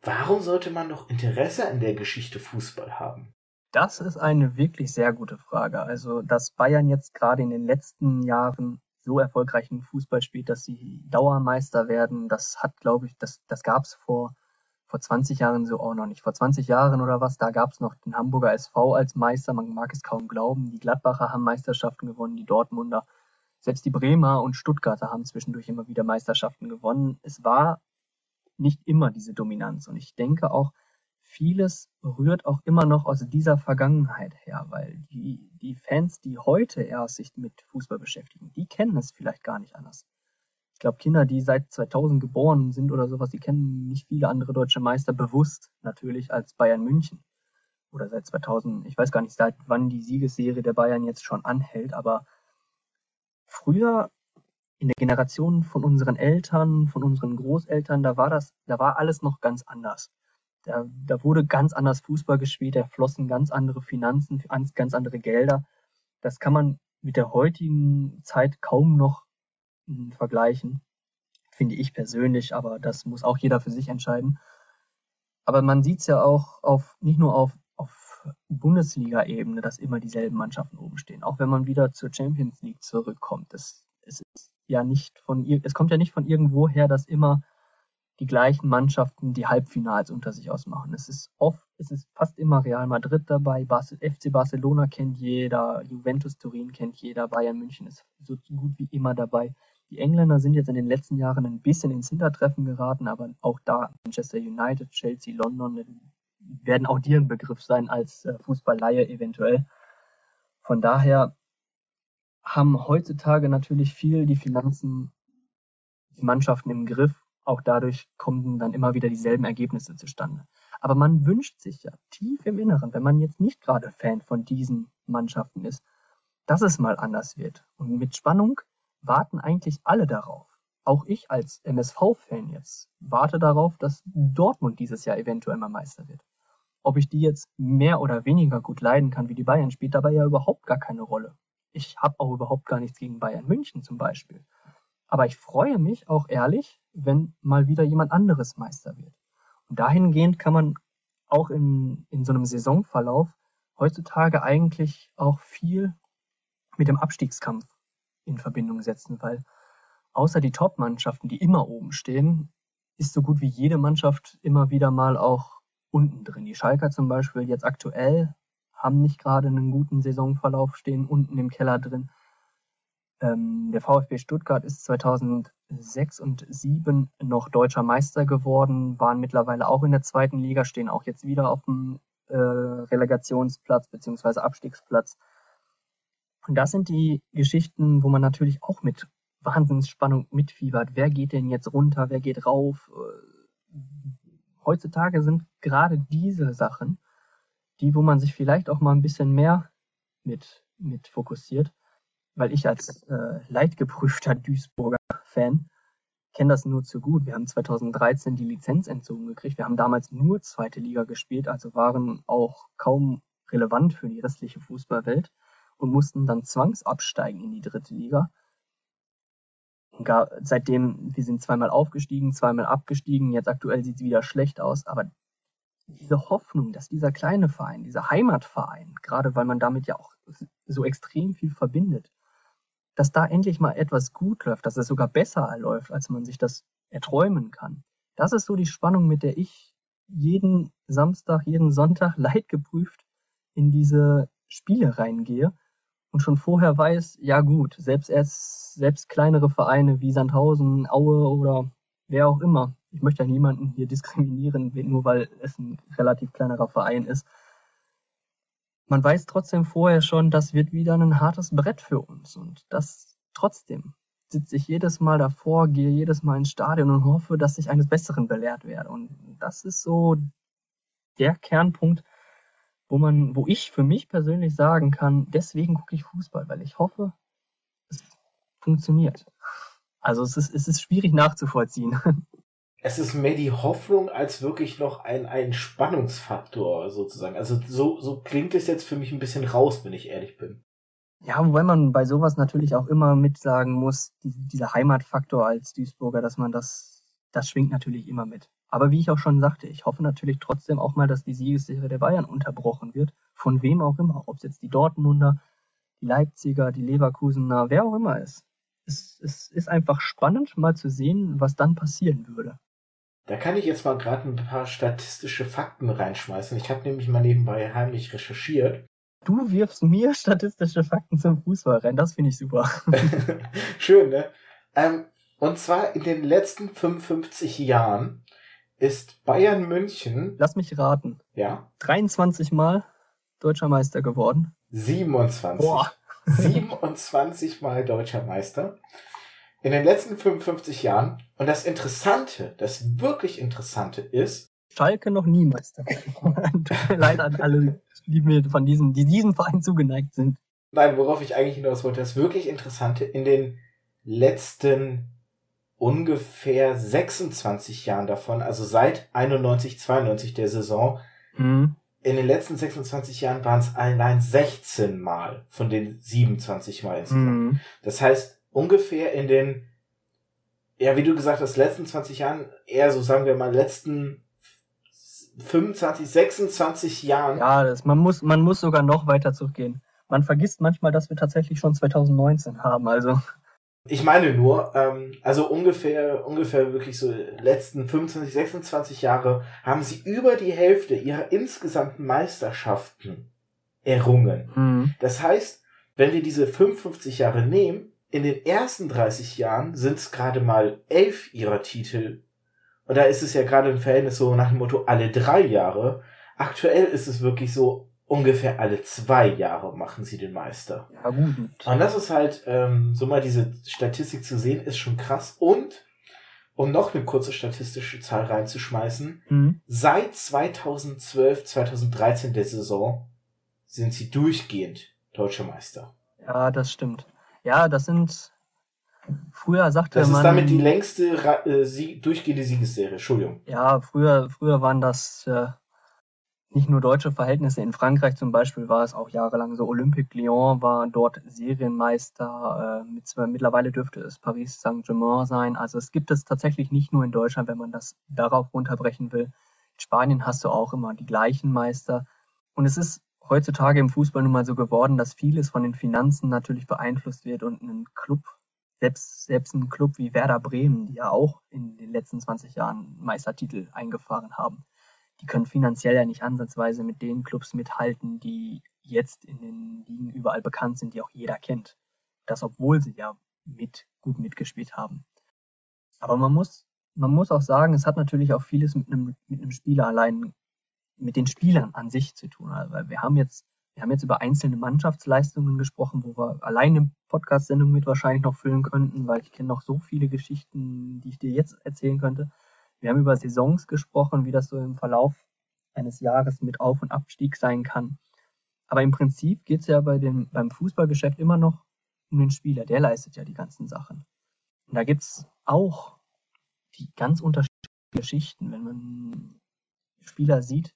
Warum sollte man noch Interesse an der Geschichte Fußball haben? Das ist eine wirklich sehr gute Frage. Also, dass Bayern jetzt gerade in den letzten Jahren so erfolgreichen Fußball spielt, dass sie Dauermeister werden. Das hat, glaube ich, das, das gab es vor, vor 20 Jahren so auch noch nicht. Vor 20 Jahren oder was, da gab es noch den Hamburger SV als Meister. Man mag es kaum glauben. Die Gladbacher haben Meisterschaften gewonnen, die Dortmunder. Selbst die Bremer und Stuttgarter haben zwischendurch immer wieder Meisterschaften gewonnen. Es war nicht immer diese Dominanz. Und ich denke auch, vieles rührt auch immer noch aus dieser Vergangenheit her, weil die, die Fans, die heute erst sich mit Fußball beschäftigen, die kennen es vielleicht gar nicht anders. Ich glaube, Kinder, die seit 2000 geboren sind oder sowas, die kennen nicht viele andere deutsche Meister bewusst natürlich als Bayern München. Oder seit 2000, ich weiß gar nicht, seit wann die Siegesserie der Bayern jetzt schon anhält, aber früher in der Generation von unseren Eltern, von unseren Großeltern, da war das, da war alles noch ganz anders. Da, da wurde ganz anders Fußball gespielt, da flossen ganz andere Finanzen, ganz andere Gelder. Das kann man mit der heutigen Zeit kaum noch hm, vergleichen, finde ich persönlich, aber das muss auch jeder für sich entscheiden. Aber man sieht es ja auch auf, nicht nur auf, auf Bundesliga-Ebene, dass immer dieselben Mannschaften oben stehen. Auch wenn man wieder zur Champions League zurückkommt. Es, es ist ja nicht von, es kommt ja nicht von irgendwo her, dass immer die gleichen Mannschaften die Halbfinals unter sich ausmachen. Es ist oft, es ist fast immer Real Madrid dabei, FC Barcelona kennt jeder, Juventus Turin kennt jeder, Bayern München ist so gut wie immer dabei. Die Engländer sind jetzt in den letzten Jahren ein bisschen ins Hintertreffen geraten, aber auch da Manchester United, Chelsea, London werden auch dir ein Begriff sein als äh, Fußballleihe eventuell. Von daher haben heutzutage natürlich viel die Finanzen die Mannschaften im Griff auch dadurch kommen dann immer wieder dieselben Ergebnisse zustande. Aber man wünscht sich ja tief im Inneren, wenn man jetzt nicht gerade Fan von diesen Mannschaften ist, dass es mal anders wird. Und mit Spannung warten eigentlich alle darauf. Auch ich als MSV-Fan jetzt warte darauf, dass Dortmund dieses Jahr eventuell mal Meister wird. Ob ich die jetzt mehr oder weniger gut leiden kann wie die Bayern, spielt dabei ja überhaupt gar keine Rolle. Ich habe auch überhaupt gar nichts gegen Bayern München zum Beispiel. Aber ich freue mich auch ehrlich, wenn mal wieder jemand anderes Meister wird. Und dahingehend kann man auch in, in so einem Saisonverlauf heutzutage eigentlich auch viel mit dem Abstiegskampf in Verbindung setzen, weil außer die Top-Mannschaften, die immer oben stehen, ist so gut wie jede Mannschaft immer wieder mal auch unten drin. Die Schalker zum Beispiel jetzt aktuell haben nicht gerade einen guten Saisonverlauf, stehen unten im Keller drin. Ähm, der VfB Stuttgart ist 2006 und 2007 noch deutscher Meister geworden, waren mittlerweile auch in der zweiten Liga, stehen auch jetzt wieder auf dem äh, Relegationsplatz bzw. Abstiegsplatz. Und das sind die Geschichten, wo man natürlich auch mit Wahnsinnsspannung mitfiebert. Wer geht denn jetzt runter? Wer geht rauf? Äh, heutzutage sind gerade diese Sachen, die, wo man sich vielleicht auch mal ein bisschen mehr mit, mit fokussiert weil ich als äh, leidgeprüfter Duisburger Fan kenne das nur zu gut. Wir haben 2013 die Lizenz entzogen gekriegt. Wir haben damals nur zweite Liga gespielt, also waren auch kaum relevant für die restliche Fußballwelt. und mussten dann zwangsabsteigen in die dritte Liga. Gar, seitdem, wir sind zweimal aufgestiegen, zweimal abgestiegen, jetzt aktuell sieht es wieder schlecht aus, aber diese Hoffnung, dass dieser kleine Verein, dieser Heimatverein, gerade weil man damit ja auch so extrem viel verbindet, dass da endlich mal etwas gut läuft, dass es sogar besser läuft, als man sich das erträumen kann. Das ist so die Spannung, mit der ich jeden Samstag, jeden Sonntag leidgeprüft in diese Spiele reingehe und schon vorher weiß, ja gut, selbst erst, selbst kleinere Vereine wie Sandhausen, Aue oder wer auch immer, ich möchte ja niemanden hier diskriminieren, nur weil es ein relativ kleinerer Verein ist. Man weiß trotzdem vorher schon, das wird wieder ein hartes Brett für uns und das trotzdem sitze ich jedes Mal davor, gehe jedes Mal ins Stadion und hoffe, dass ich eines Besseren belehrt werde. Und das ist so der Kernpunkt, wo man, wo ich für mich persönlich sagen kann, deswegen gucke ich Fußball, weil ich hoffe, es funktioniert. Also es ist, es ist schwierig nachzuvollziehen. Es ist mehr die Hoffnung als wirklich noch ein, ein Spannungsfaktor sozusagen. Also so, so klingt es jetzt für mich ein bisschen raus, wenn ich ehrlich bin. Ja, wobei man bei sowas natürlich auch immer mitsagen muss, die, dieser Heimatfaktor als Duisburger, dass man das, das schwingt natürlich immer mit. Aber wie ich auch schon sagte, ich hoffe natürlich trotzdem auch mal, dass die Siegesserie der Bayern unterbrochen wird. Von wem auch immer. Ob es jetzt die Dortmunder, die Leipziger, die Leverkusener, wer auch immer ist. Es, es ist einfach spannend, mal zu sehen, was dann passieren würde. Da kann ich jetzt mal gerade ein paar statistische Fakten reinschmeißen. Ich habe nämlich mal nebenbei heimlich recherchiert. Du wirfst mir statistische Fakten zum Fußball rein. Das finde ich super. Schön, ne? Ähm, und zwar in den letzten 55 Jahren ist Bayern München. Lass mich raten. Ja. 23 Mal deutscher Meister geworden. 27. Boah. 27 Mal deutscher Meister. In den letzten 55 Jahren. Und das Interessante, das wirklich Interessante ist. Schalke noch nie Meister geworden. Leider an alle die mir von diesem, die diesem Verein zugeneigt sind. Nein, worauf ich eigentlich hinaus wollte, das wirklich Interessante, in den letzten ungefähr 26 Jahren davon, also seit 91, 92 der Saison, mhm. in den letzten 26 Jahren waren es allein 16 Mal von den 27 Mal insgesamt. Mhm. Das heißt, ungefähr in den, ja, wie du gesagt hast, letzten 20 Jahren, eher so sagen wir mal, letzten 25, 26 Jahren. Ja, das, man, muss, man muss sogar noch weiter zurückgehen. Man vergisst manchmal, dass wir tatsächlich schon 2019 haben, also. Ich meine nur, ähm, also ungefähr, ungefähr wirklich so letzten 25, 26 Jahre haben sie über die Hälfte ihrer insgesamten Meisterschaften errungen. Mhm. Das heißt, wenn wir diese 55 Jahre nehmen, in den ersten 30 Jahren sind es gerade mal elf ihrer Titel und da ist es ja gerade im Verhältnis so nach dem Motto alle drei Jahre. Aktuell ist es wirklich so, ungefähr alle zwei Jahre machen sie den Meister. Ja, gut. Und das ist halt, ähm, so mal diese Statistik zu sehen, ist schon krass. Und, um noch eine kurze statistische Zahl reinzuschmeißen, mhm. seit 2012, 2013 der Saison sind sie durchgehend deutscher Meister. Ja, das stimmt. Ja, das sind Früher sagte man. Das ist damit die längste äh, Sieg, durchgehende Siegesserie. Entschuldigung. Ja, früher, früher waren das äh, nicht nur deutsche Verhältnisse. In Frankreich zum Beispiel war es auch jahrelang so. Olympique Lyon war dort Serienmeister. Äh, mit, mittlerweile dürfte es Paris Saint-Germain sein. Also es gibt es tatsächlich nicht nur in Deutschland, wenn man das darauf runterbrechen will. In Spanien hast du auch immer die gleichen Meister. Und es ist heutzutage im Fußball nun mal so geworden, dass vieles von den Finanzen natürlich beeinflusst wird und ein Club selbst, selbst ein Club wie Werder Bremen, die ja auch in den letzten 20 Jahren Meistertitel eingefahren haben, die können finanziell ja nicht ansatzweise mit den Clubs mithalten, die jetzt in den Ligen überall bekannt sind, die auch jeder kennt. Das, obwohl sie ja mit, gut mitgespielt haben. Aber man muss, man muss auch sagen, es hat natürlich auch vieles mit einem, mit einem Spieler allein, mit den Spielern an sich zu tun. Also, weil wir haben jetzt wir haben jetzt über einzelne Mannschaftsleistungen gesprochen, wo wir alleine eine Podcast-Sendung mit wahrscheinlich noch füllen könnten, weil ich kenne noch so viele Geschichten, die ich dir jetzt erzählen könnte. Wir haben über Saisons gesprochen, wie das so im Verlauf eines Jahres mit Auf- und Abstieg sein kann. Aber im Prinzip geht es ja bei dem, beim Fußballgeschäft immer noch um den Spieler. Der leistet ja die ganzen Sachen. Und da gibt es auch die ganz unterschiedlichen Geschichten, wenn man Spieler sieht,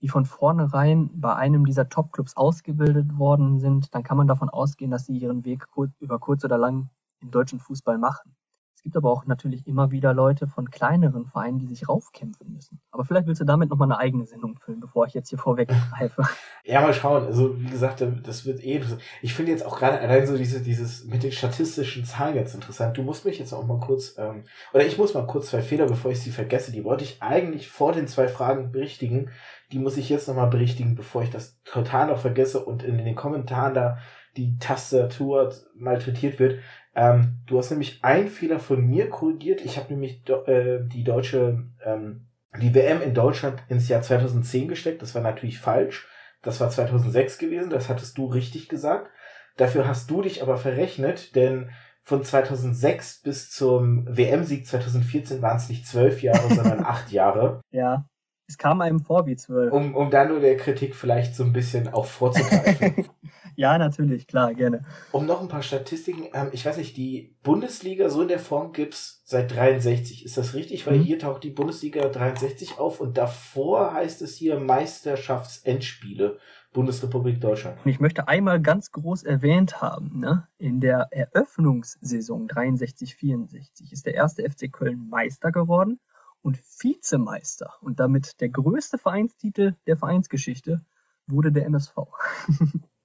die von vornherein bei einem dieser Top-Clubs ausgebildet worden sind, dann kann man davon ausgehen, dass sie ihren Weg über kurz oder lang im deutschen Fußball machen. Es gibt aber auch natürlich immer wieder Leute von kleineren Vereinen, die sich raufkämpfen müssen. Aber vielleicht willst du damit nochmal eine eigene Sendung füllen, bevor ich jetzt hier vorweggreife. Ja, mal schauen. Also, wie gesagt, das wird eh. Ich finde jetzt auch gerade allein so diese, dieses mit den statistischen Zahlen ganz interessant. Du musst mich jetzt auch mal kurz, ähm, oder ich muss mal kurz zwei Fehler, bevor ich sie vergesse. Die wollte ich eigentlich vor den zwei Fragen berichtigen. Die muss ich jetzt nochmal berichtigen, bevor ich das total noch vergesse und in den Kommentaren da die Tastatur malträtiert wird. Ähm, du hast nämlich einen Fehler von mir korrigiert. Ich habe nämlich äh, die deutsche, ähm, die WM in Deutschland ins Jahr 2010 gesteckt. Das war natürlich falsch. Das war 2006 gewesen. Das hattest du richtig gesagt. Dafür hast du dich aber verrechnet, denn von 2006 bis zum WM-Sieg 2014 waren es nicht zwölf Jahre, sondern acht Jahre. Ja, es kam einem vor wie zwölf. Um, um dann nur der Kritik vielleicht so ein bisschen auch vorzugreifen. Ja, natürlich, klar, gerne. Um noch ein paar Statistiken, ähm, ich weiß nicht, die Bundesliga so in der Form gibt's seit 63. Ist das richtig? Weil mhm. hier taucht die Bundesliga 63 auf und davor heißt es hier Meisterschaftsendspiele. Bundesrepublik Deutschland. Ich möchte einmal ganz groß erwähnt haben, ne? in der Eröffnungssaison 63-64 ist der erste FC Köln Meister geworden und Vizemeister und damit der größte Vereinstitel der Vereinsgeschichte wurde der MSV.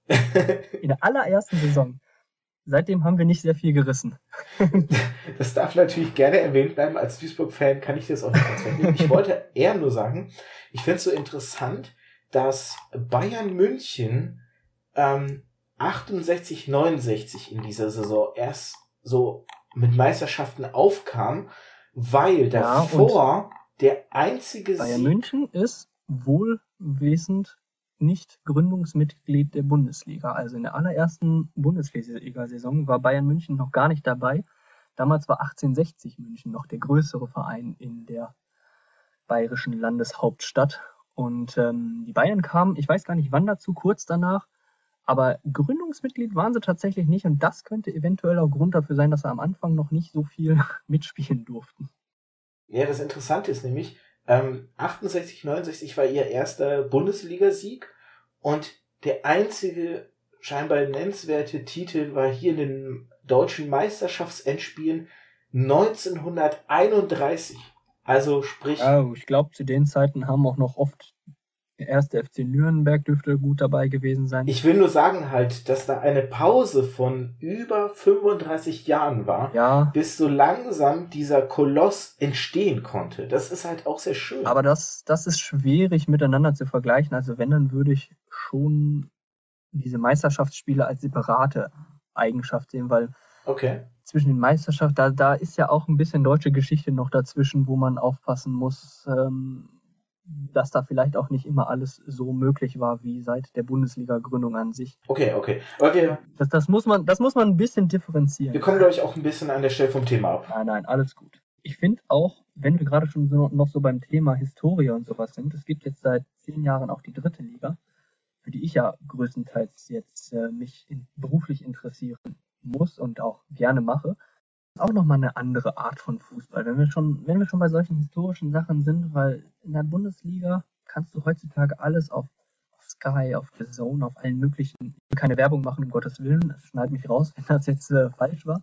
In der allerersten Saison. Seitdem haben wir nicht sehr viel gerissen. das darf natürlich gerne erwähnt bleiben. Als Duisburg-Fan kann ich das auch nicht ganz wegnehmen. Ich wollte eher nur sagen, ich finde es so interessant, dass Bayern München ähm, 68, 69 in dieser Saison erst so mit Meisterschaften aufkam, weil davor ja, der einzige Bayern Sieg München ist wohlwesend nicht Gründungsmitglied der Bundesliga. Also in der allerersten Bundesliga-Saison war Bayern München noch gar nicht dabei. Damals war 1860 München noch der größere Verein in der bayerischen Landeshauptstadt. Und ähm, die Bayern kamen, ich weiß gar nicht wann dazu, kurz danach. Aber Gründungsmitglied waren sie tatsächlich nicht. Und das könnte eventuell auch Grund dafür sein, dass sie am Anfang noch nicht so viel mitspielen durften. Ja, das Interessante ist nämlich, ähm, 68, 69 war ihr erster Bundesligasieg und der einzige scheinbar nennenswerte Titel war hier in den deutschen Meisterschaftsendspielen 1931. Also sprich. Ja, ich glaube, zu den Zeiten haben auch noch oft der erste FC Nürnberg dürfte gut dabei gewesen sein. Ich will nur sagen halt, dass da eine Pause von über 35 Jahren war, ja. bis so langsam dieser Koloss entstehen konnte. Das ist halt auch sehr schön. Aber das, das ist schwierig miteinander zu vergleichen. Also wenn, dann würde ich schon diese Meisterschaftsspiele als separate Eigenschaft sehen, weil okay. zwischen den Meisterschaften, da, da ist ja auch ein bisschen deutsche Geschichte noch dazwischen, wo man aufpassen muss. Ähm, dass da vielleicht auch nicht immer alles so möglich war wie seit der Bundesliga-Gründung an sich. Okay, okay. okay. Das, das, muss man, das muss man ein bisschen differenzieren. Wir kommen, glaube ich, auch ein bisschen an der Stelle vom Thema ab. Nein, nein, alles gut. Ich finde auch, wenn wir gerade schon so, noch so beim Thema Historie und sowas sind, es gibt jetzt seit zehn Jahren auch die dritte Liga, für die ich ja größtenteils jetzt äh, mich in, beruflich interessieren muss und auch gerne mache auch nochmal eine andere Art von Fußball. Wenn wir schon, wenn wir schon bei solchen historischen Sachen sind, weil in der Bundesliga kannst du heutzutage alles auf, Sky, auf The Zone, auf allen möglichen, ich will keine Werbung machen, um Gottes Willen, es schneidet mich raus, wenn das jetzt äh, falsch war.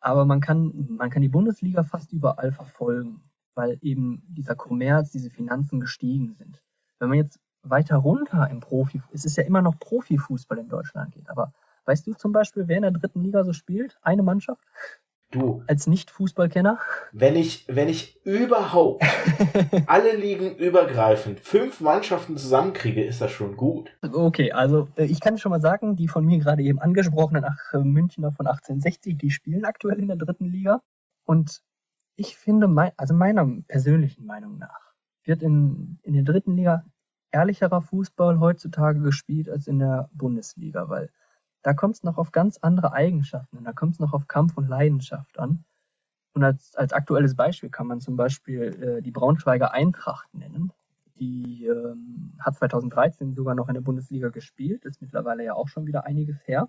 Aber man kann, man kann die Bundesliga fast überall verfolgen, weil eben dieser Kommerz, diese Finanzen gestiegen sind. Wenn man jetzt weiter runter im Profi, es ist ja immer noch Profifußball in Deutschland geht, aber weißt du zum Beispiel, wer in der dritten Liga so spielt? Eine Mannschaft? Du. Als Nicht-Fußballkenner? Wenn ich, wenn ich überhaupt alle Ligen übergreifend fünf Mannschaften zusammenkriege, ist das schon gut. Okay, also äh, ich kann schon mal sagen, die von mir gerade eben angesprochenen Ach, äh, Münchner von 1860, die spielen aktuell in der dritten Liga. Und ich finde, also meiner persönlichen Meinung nach, wird in, in der dritten Liga ehrlicherer Fußball heutzutage gespielt als in der Bundesliga, weil da kommt es noch auf ganz andere Eigenschaften und da kommt es noch auf Kampf und Leidenschaft an. Und als, als aktuelles Beispiel kann man zum Beispiel äh, die Braunschweiger Eintracht nennen. Die ähm, hat 2013 sogar noch in der Bundesliga gespielt, ist mittlerweile ja auch schon wieder einiges her.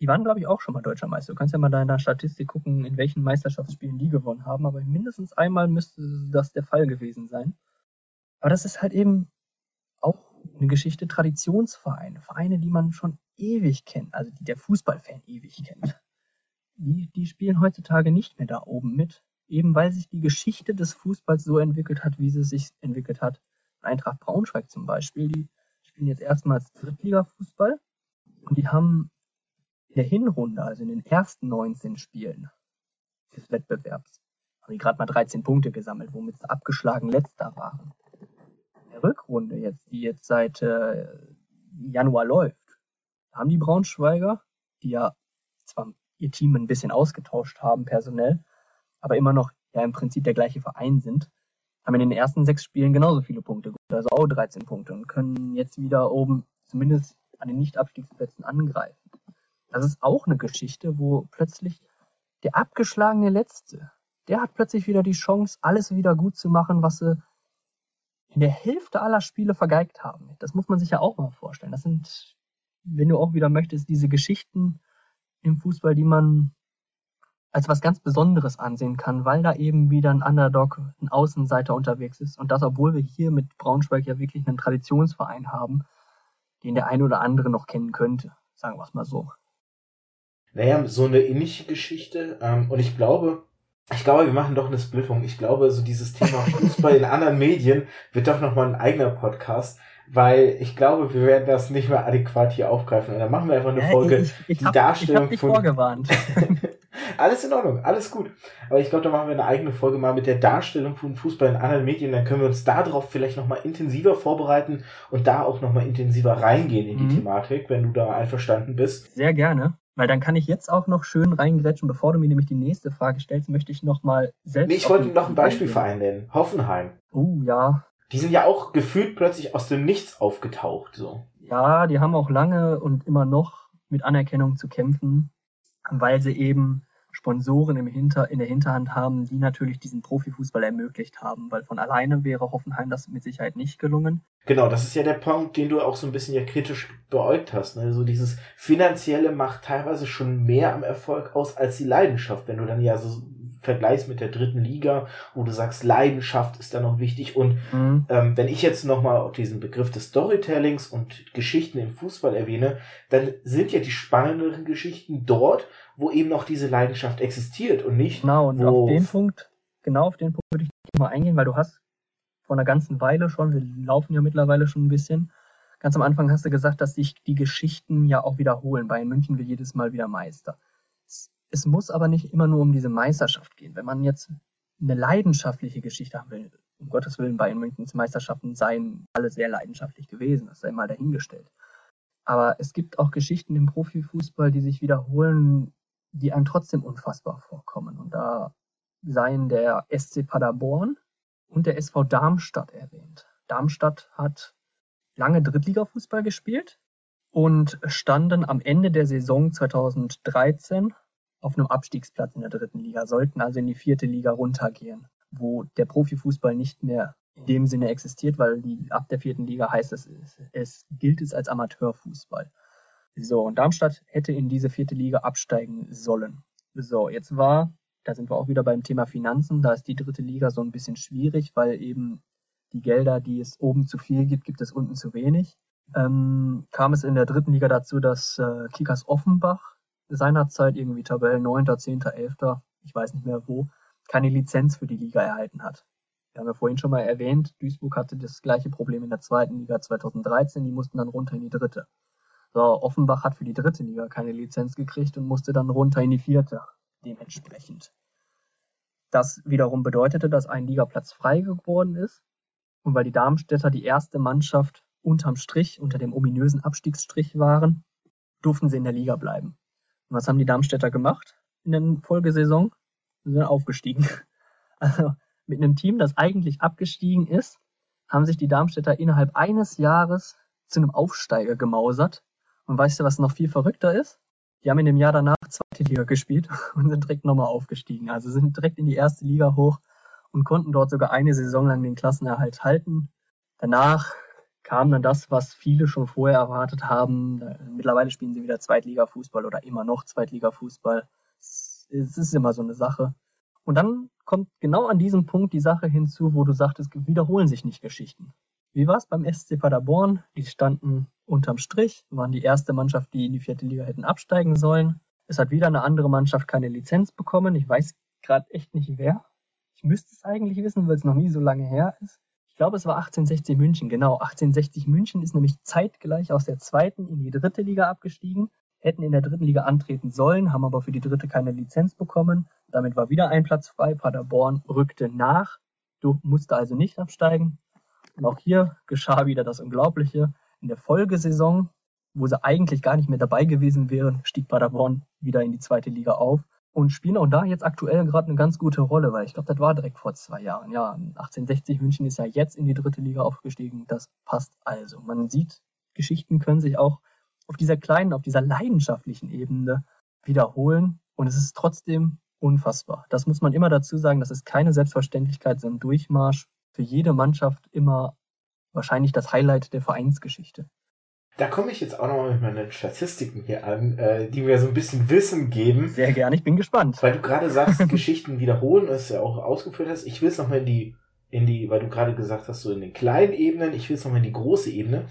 Die waren, glaube ich, auch schon mal deutscher Meister. Du kannst ja mal da in der Statistik gucken, in welchen Meisterschaftsspielen die gewonnen haben, aber mindestens einmal müsste das der Fall gewesen sein. Aber das ist halt eben auch eine Geschichte Traditionsvereine, Vereine, die man schon ewig kennt, also die der Fußballfan ewig kennt. Die, die spielen heutzutage nicht mehr da oben mit, eben weil sich die Geschichte des Fußballs so entwickelt hat, wie sie sich entwickelt hat. Eintracht Braunschweig zum Beispiel, die spielen jetzt erstmals Drittliga-Fußball und die haben in der Hinrunde, also in den ersten 19 Spielen des Wettbewerbs, haben die gerade mal 13 Punkte gesammelt, womit sie abgeschlagen letzter waren. In der Rückrunde jetzt, die jetzt seit äh, Januar läuft, haben die Braunschweiger, die ja zwar ihr Team ein bisschen ausgetauscht haben personell, aber immer noch ja im Prinzip der gleiche Verein sind, haben in den ersten sechs Spielen genauso viele Punkte also auch 13 Punkte und können jetzt wieder oben zumindest an den Nicht-Abstiegsplätzen angreifen. Das ist auch eine Geschichte, wo plötzlich der abgeschlagene Letzte, der hat plötzlich wieder die Chance, alles wieder gut zu machen, was sie in der Hälfte aller Spiele vergeigt haben. Das muss man sich ja auch mal vorstellen. Das sind, wenn du auch wieder möchtest, diese Geschichten im Fußball, die man als was ganz Besonderes ansehen kann, weil da eben wieder ein Underdog, ein Außenseiter unterwegs ist. Und das, obwohl wir hier mit Braunschweig ja wirklich einen Traditionsverein haben, den der eine oder andere noch kennen könnte. Sagen wir es mal so. Naja, so eine ähnliche Geschichte. Ähm, und ich glaube, ich glaube, wir machen doch eine Splittung. Ich glaube, so dieses Thema Fußball in anderen Medien wird doch nochmal ein eigener Podcast weil ich glaube, wir werden das nicht mehr adäquat hier aufgreifen. Und dann machen wir einfach eine Folge, ich, ich die hab, Darstellung ich hab dich von. vorgewarnt. alles in Ordnung, alles gut. Aber ich glaube, da machen wir eine eigene Folge mal mit der Darstellung von Fußball in anderen Medien. Dann können wir uns darauf vielleicht nochmal intensiver vorbereiten und da auch nochmal intensiver reingehen in die Mhm. Thematik, wenn du da einverstanden bist. Sehr gerne. Weil dann kann ich jetzt auch noch schön reingrätschen. Bevor du mir nämlich die nächste Frage stellst, möchte ich noch mal selbst. Nee, ich wollte noch Verein Beispielverein nennen. Hoffenheim. Oh ja. Die sind ja auch gefühlt plötzlich aus dem Nichts aufgetaucht, so. Ja, die haben auch lange und immer noch mit Anerkennung zu kämpfen, weil sie eben Sponsoren im Hinter, in der Hinterhand haben, die natürlich diesen Profifußball ermöglicht haben, weil von alleine wäre Hoffenheim das mit Sicherheit nicht gelungen. Genau, das ist ja der Punkt, den du auch so ein bisschen ja kritisch beäugt hast. Ne? So dieses Finanzielle macht teilweise schon mehr am Erfolg aus als die Leidenschaft. Wenn du dann ja so vergleichst mit der dritten Liga, wo du sagst, Leidenschaft ist da noch wichtig. Und Mhm. ähm, wenn ich jetzt nochmal auf diesen Begriff des Storytellings und Geschichten im Fußball erwähne, dann sind ja die spannenderen Geschichten dort, wo eben noch diese Leidenschaft existiert und nicht, Genau, und auf den Punkt, genau auf den Punkt würde ich mal eingehen, weil du hast vor einer ganzen Weile schon, wir laufen ja mittlerweile schon ein bisschen, ganz am Anfang hast du gesagt, dass sich die Geschichten ja auch wiederholen. Bayern München wird jedes Mal wieder Meister. Es, es muss aber nicht immer nur um diese Meisterschaft gehen. Wenn man jetzt eine leidenschaftliche Geschichte haben will, um Gottes Willen, Bayern Münchens Meisterschaften seien alle sehr leidenschaftlich gewesen, das sei mal dahingestellt. Aber es gibt auch Geschichten im Profifußball, die sich wiederholen, die einem trotzdem unfassbar vorkommen. Und da seien der SC Paderborn und der SV Darmstadt erwähnt. Darmstadt hat lange Drittligafußball gespielt und standen am Ende der Saison 2013 auf einem Abstiegsplatz in der dritten Liga, sollten also in die vierte Liga runtergehen, wo der Profifußball nicht mehr in dem Sinne existiert, weil die, ab der vierten Liga heißt es, es, gilt es als Amateurfußball. So, und Darmstadt hätte in diese vierte Liga absteigen sollen. So, jetzt war, da sind wir auch wieder beim Thema Finanzen, da ist die dritte Liga so ein bisschen schwierig, weil eben die Gelder, die es oben zu viel gibt, gibt es unten zu wenig. Ähm, kam es in der dritten Liga dazu, dass äh, Kickers Offenbach seinerzeit irgendwie Tabellen 9., 10., 11., ich weiß nicht mehr wo, keine Lizenz für die Liga erhalten hat. Wir haben ja vorhin schon mal erwähnt, Duisburg hatte das gleiche Problem in der zweiten Liga 2013, die mussten dann runter in die dritte. So, Offenbach hat für die dritte Liga keine Lizenz gekriegt und musste dann runter in die vierte, dementsprechend. Das wiederum bedeutete, dass ein Ligaplatz frei geworden ist. Und weil die Darmstädter die erste Mannschaft unterm Strich, unter dem ominösen Abstiegsstrich waren, durften sie in der Liga bleiben. Was haben die Darmstädter gemacht in der Folgesaison? Sie sind aufgestiegen. Also mit einem Team, das eigentlich abgestiegen ist, haben sich die Darmstädter innerhalb eines Jahres zu einem Aufsteiger gemausert. Und weißt du, was noch viel verrückter ist? Die haben in dem Jahr danach zweite Liga gespielt und sind direkt nochmal aufgestiegen. Also sind direkt in die erste Liga hoch und konnten dort sogar eine Saison lang den Klassenerhalt halten. Danach kam dann das, was viele schon vorher erwartet haben. Mittlerweile spielen sie wieder Zweitliga-Fußball oder immer noch Zweitliga-Fußball. Es ist immer so eine Sache. Und dann kommt genau an diesem Punkt die Sache hinzu, wo du sagtest, wiederholen sich nicht Geschichten. Wie war es beim SC Paderborn? Die standen unterm Strich, waren die erste Mannschaft, die in die vierte Liga hätten absteigen sollen. Es hat wieder eine andere Mannschaft keine Lizenz bekommen. Ich weiß gerade echt nicht wer. Ich müsste es eigentlich wissen, weil es noch nie so lange her ist. Ich glaube, es war 1860 München, genau. 1860 München ist nämlich zeitgleich aus der zweiten in die dritte Liga abgestiegen, hätten in der dritten Liga antreten sollen, haben aber für die dritte keine Lizenz bekommen. Damit war wieder ein Platz frei. Paderborn rückte nach, musste also nicht absteigen. Und auch hier geschah wieder das Unglaubliche. In der Folgesaison, wo sie eigentlich gar nicht mehr dabei gewesen wären, stieg Paderborn wieder in die zweite Liga auf und spielen auch da jetzt aktuell gerade eine ganz gute Rolle, weil ich glaube, das war direkt vor zwei Jahren. Ja, 1860 München ist ja jetzt in die dritte Liga aufgestiegen. Das passt also. Man sieht, Geschichten können sich auch auf dieser kleinen, auf dieser leidenschaftlichen Ebene wiederholen und es ist trotzdem unfassbar. Das muss man immer dazu sagen, das ist keine Selbstverständlichkeit, so ein Durchmarsch für jede Mannschaft immer wahrscheinlich das Highlight der Vereinsgeschichte. Da komme ich jetzt auch nochmal mit meinen Statistiken hier an, äh, die mir so ein bisschen Wissen geben. Sehr gerne, ich bin gespannt. Weil du gerade sagst, Geschichten wiederholen, das ja auch ausgeführt hast. Ich will es nochmal in die, in die, weil du gerade gesagt hast, so in den kleinen Ebenen, ich will es nochmal in die große Ebene.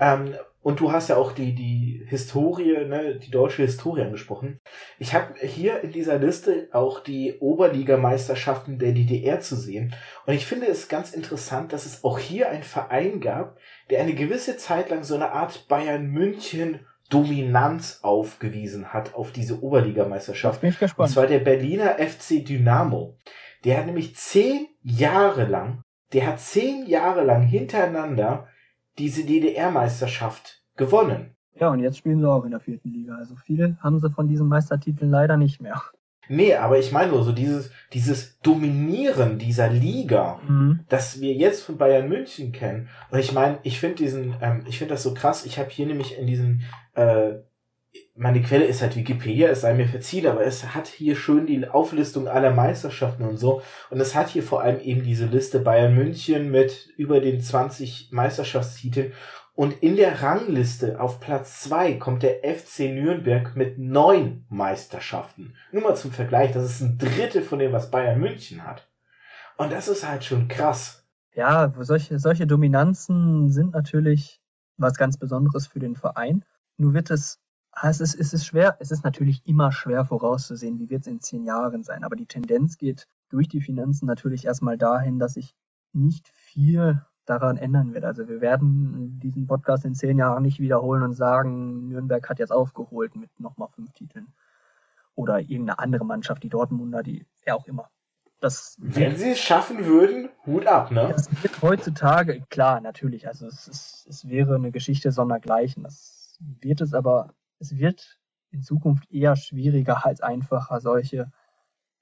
Ähm, und du hast ja auch die, die Historie, ne, die deutsche Historie angesprochen. Ich habe hier in dieser Liste auch die Oberligameisterschaften der DDR zu sehen. Und ich finde es ganz interessant, dass es auch hier einen Verein gab, der eine gewisse Zeit lang so eine Art Bayern München Dominanz aufgewiesen hat auf diese Oberligameisterschaft. Bin ich gespannt. Und zwar der Berliner FC Dynamo. Der hat nämlich zehn Jahre lang, der hat zehn Jahre lang hintereinander diese DDR-Meisterschaft gewonnen. Ja, und jetzt spielen sie auch in der vierten Liga. Also viele haben sie von diesen Meistertiteln leider nicht mehr. Nee, aber ich meine nur so dieses, dieses Dominieren dieser Liga, mhm. das wir jetzt von Bayern München kennen. Und ich meine, ich finde diesen, ähm, ich finde das so krass. Ich habe hier nämlich in diesen, äh, meine Quelle ist halt Wikipedia, es sei mir verziehen, aber es hat hier schön die Auflistung aller Meisterschaften und so. Und es hat hier vor allem eben diese Liste Bayern München mit über den 20 Meisterschaftstiteln. Und in der Rangliste auf Platz zwei kommt der FC Nürnberg mit neun Meisterschaften. Nur mal zum Vergleich, das ist ein Drittel von dem, was Bayern München hat. Und das ist halt schon krass. Ja, solche, solche Dominanzen sind natürlich was ganz Besonderes für den Verein. Nur wird es, es ist, es ist schwer, es ist natürlich immer schwer vorauszusehen, wie wird es in zehn Jahren sein. Aber die Tendenz geht durch die Finanzen natürlich erstmal dahin, dass sich nicht viel daran ändern wird. Also wir werden diesen Podcast in zehn Jahren nicht wiederholen und sagen, Nürnberg hat jetzt aufgeholt mit nochmal fünf Titeln. Oder irgendeine andere Mannschaft, die Dortmunder, die, wer auch immer. Das Wenn sie es schaffen würden, Hut ab, ne? Das wird heutzutage, klar, natürlich, also es, ist, es wäre eine Geschichte sondergleichen. Das wird es aber, es wird in Zukunft eher schwieriger als einfacher, solche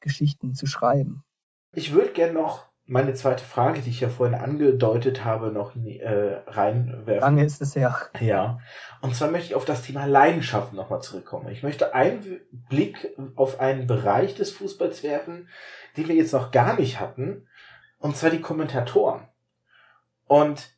Geschichten zu schreiben. Ich würde gerne noch meine zweite Frage, die ich ja vorhin angedeutet habe, noch äh, reinwerfen. Lange ist es ja. Ja. Und zwar möchte ich auf das Thema Leidenschaft nochmal zurückkommen. Ich möchte einen Blick auf einen Bereich des Fußballs werfen, den wir jetzt noch gar nicht hatten. Und zwar die Kommentatoren. Und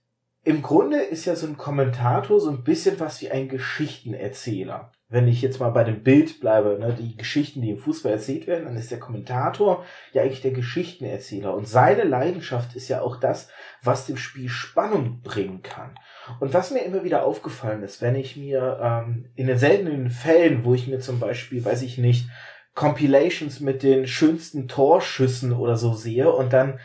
im Grunde ist ja so ein Kommentator so ein bisschen was wie ein Geschichtenerzähler wenn ich jetzt mal bei dem Bild bleibe, ne, die Geschichten, die im Fußball erzählt werden, dann ist der Kommentator ja eigentlich der Geschichtenerzähler. Und seine Leidenschaft ist ja auch das, was dem Spiel Spannung bringen kann. Und was mir immer wieder aufgefallen ist, wenn ich mir ähm, in den seltenen Fällen, wo ich mir zum Beispiel, weiß ich nicht, Compilations mit den schönsten Torschüssen oder so sehe und dann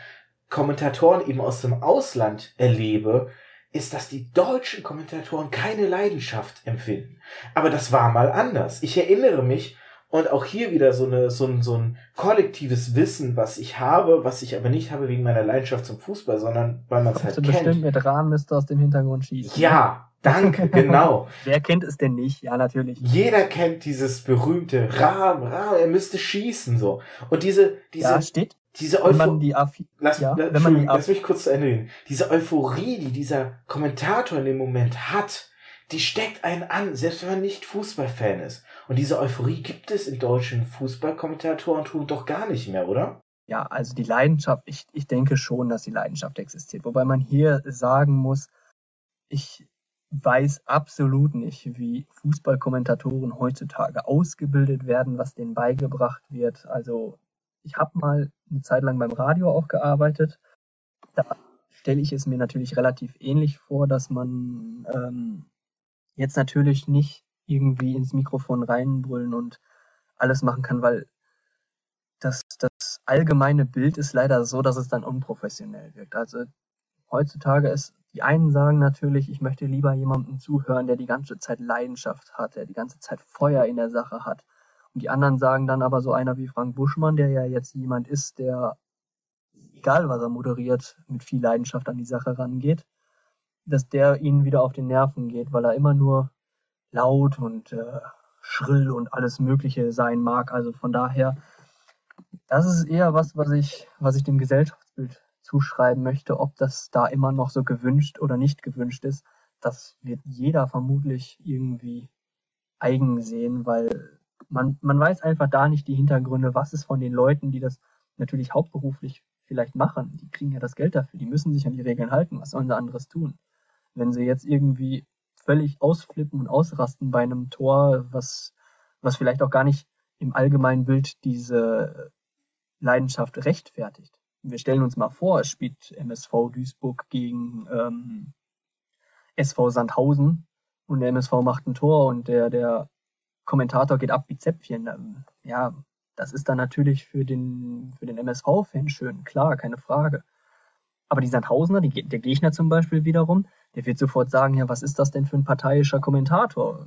Kommentatoren eben aus dem Ausland erlebe, ist, dass die deutschen Kommentatoren keine Leidenschaft empfinden. Aber das war mal anders. Ich erinnere mich, und auch hier wieder so, eine, so, ein, so ein kollektives Wissen, was ich habe, was ich aber nicht habe wegen meiner Leidenschaft zum Fußball, sondern weil man es halt kennt. bestimmt mit Rahn müsste aus dem Hintergrund schießen. Ja, danke, genau. Wer kennt es denn nicht? Ja, natürlich. Jeder kennt dieses berühmte Rahm, Rahm, er müsste schießen, so. Und diese, diese. Ja, steht, diese Euphorie, lass, ja, lass, die lass mich kurz zu Ende reden. Diese Euphorie, die dieser Kommentator in dem Moment hat, die steckt einen an, selbst wenn man nicht Fußballfan ist. Und diese Euphorie gibt es in deutschen Fußballkommentatoren tun doch gar nicht mehr, oder? Ja, also die Leidenschaft, ich, ich denke schon, dass die Leidenschaft existiert. Wobei man hier sagen muss, ich weiß absolut nicht, wie Fußballkommentatoren heutzutage ausgebildet werden, was denen beigebracht wird. Also ich habe mal eine Zeit lang beim Radio auch gearbeitet. Da stelle ich es mir natürlich relativ ähnlich vor, dass man ähm, jetzt natürlich nicht irgendwie ins Mikrofon reinbrüllen und alles machen kann, weil das, das allgemeine Bild ist leider so, dass es dann unprofessionell wirkt. Also heutzutage ist, die einen sagen natürlich, ich möchte lieber jemandem zuhören, der die ganze Zeit Leidenschaft hat, der die ganze Zeit Feuer in der Sache hat. Und die anderen sagen dann aber so einer wie Frank Buschmann, der ja jetzt jemand ist, der, egal was er moderiert, mit viel Leidenschaft an die Sache rangeht, dass der ihnen wieder auf den Nerven geht, weil er immer nur laut und äh, schrill und alles Mögliche sein mag. Also von daher, das ist eher was, was ich, was ich dem Gesellschaftsbild zuschreiben möchte. Ob das da immer noch so gewünscht oder nicht gewünscht ist, das wird jeder vermutlich irgendwie eigen sehen, weil man, man weiß einfach da nicht die Hintergründe, was ist von den Leuten, die das natürlich hauptberuflich vielleicht machen. Die kriegen ja das Geld dafür, die müssen sich an die Regeln halten. Was sollen sie anderes tun? Wenn sie jetzt irgendwie völlig ausflippen und ausrasten bei einem Tor, was, was vielleicht auch gar nicht im allgemeinen Bild diese Leidenschaft rechtfertigt. Wir stellen uns mal vor, es spielt MSV Duisburg gegen ähm, SV Sandhausen und der MSV macht ein Tor und der, der Kommentator geht ab wie Zäpfchen. Ähm, ja, das ist dann natürlich für den, für den MSV-Fan schön, klar, keine Frage. Aber die Sandhausener, die, der Gegner zum Beispiel wiederum, der wird sofort sagen, ja, was ist das denn für ein parteiischer Kommentator?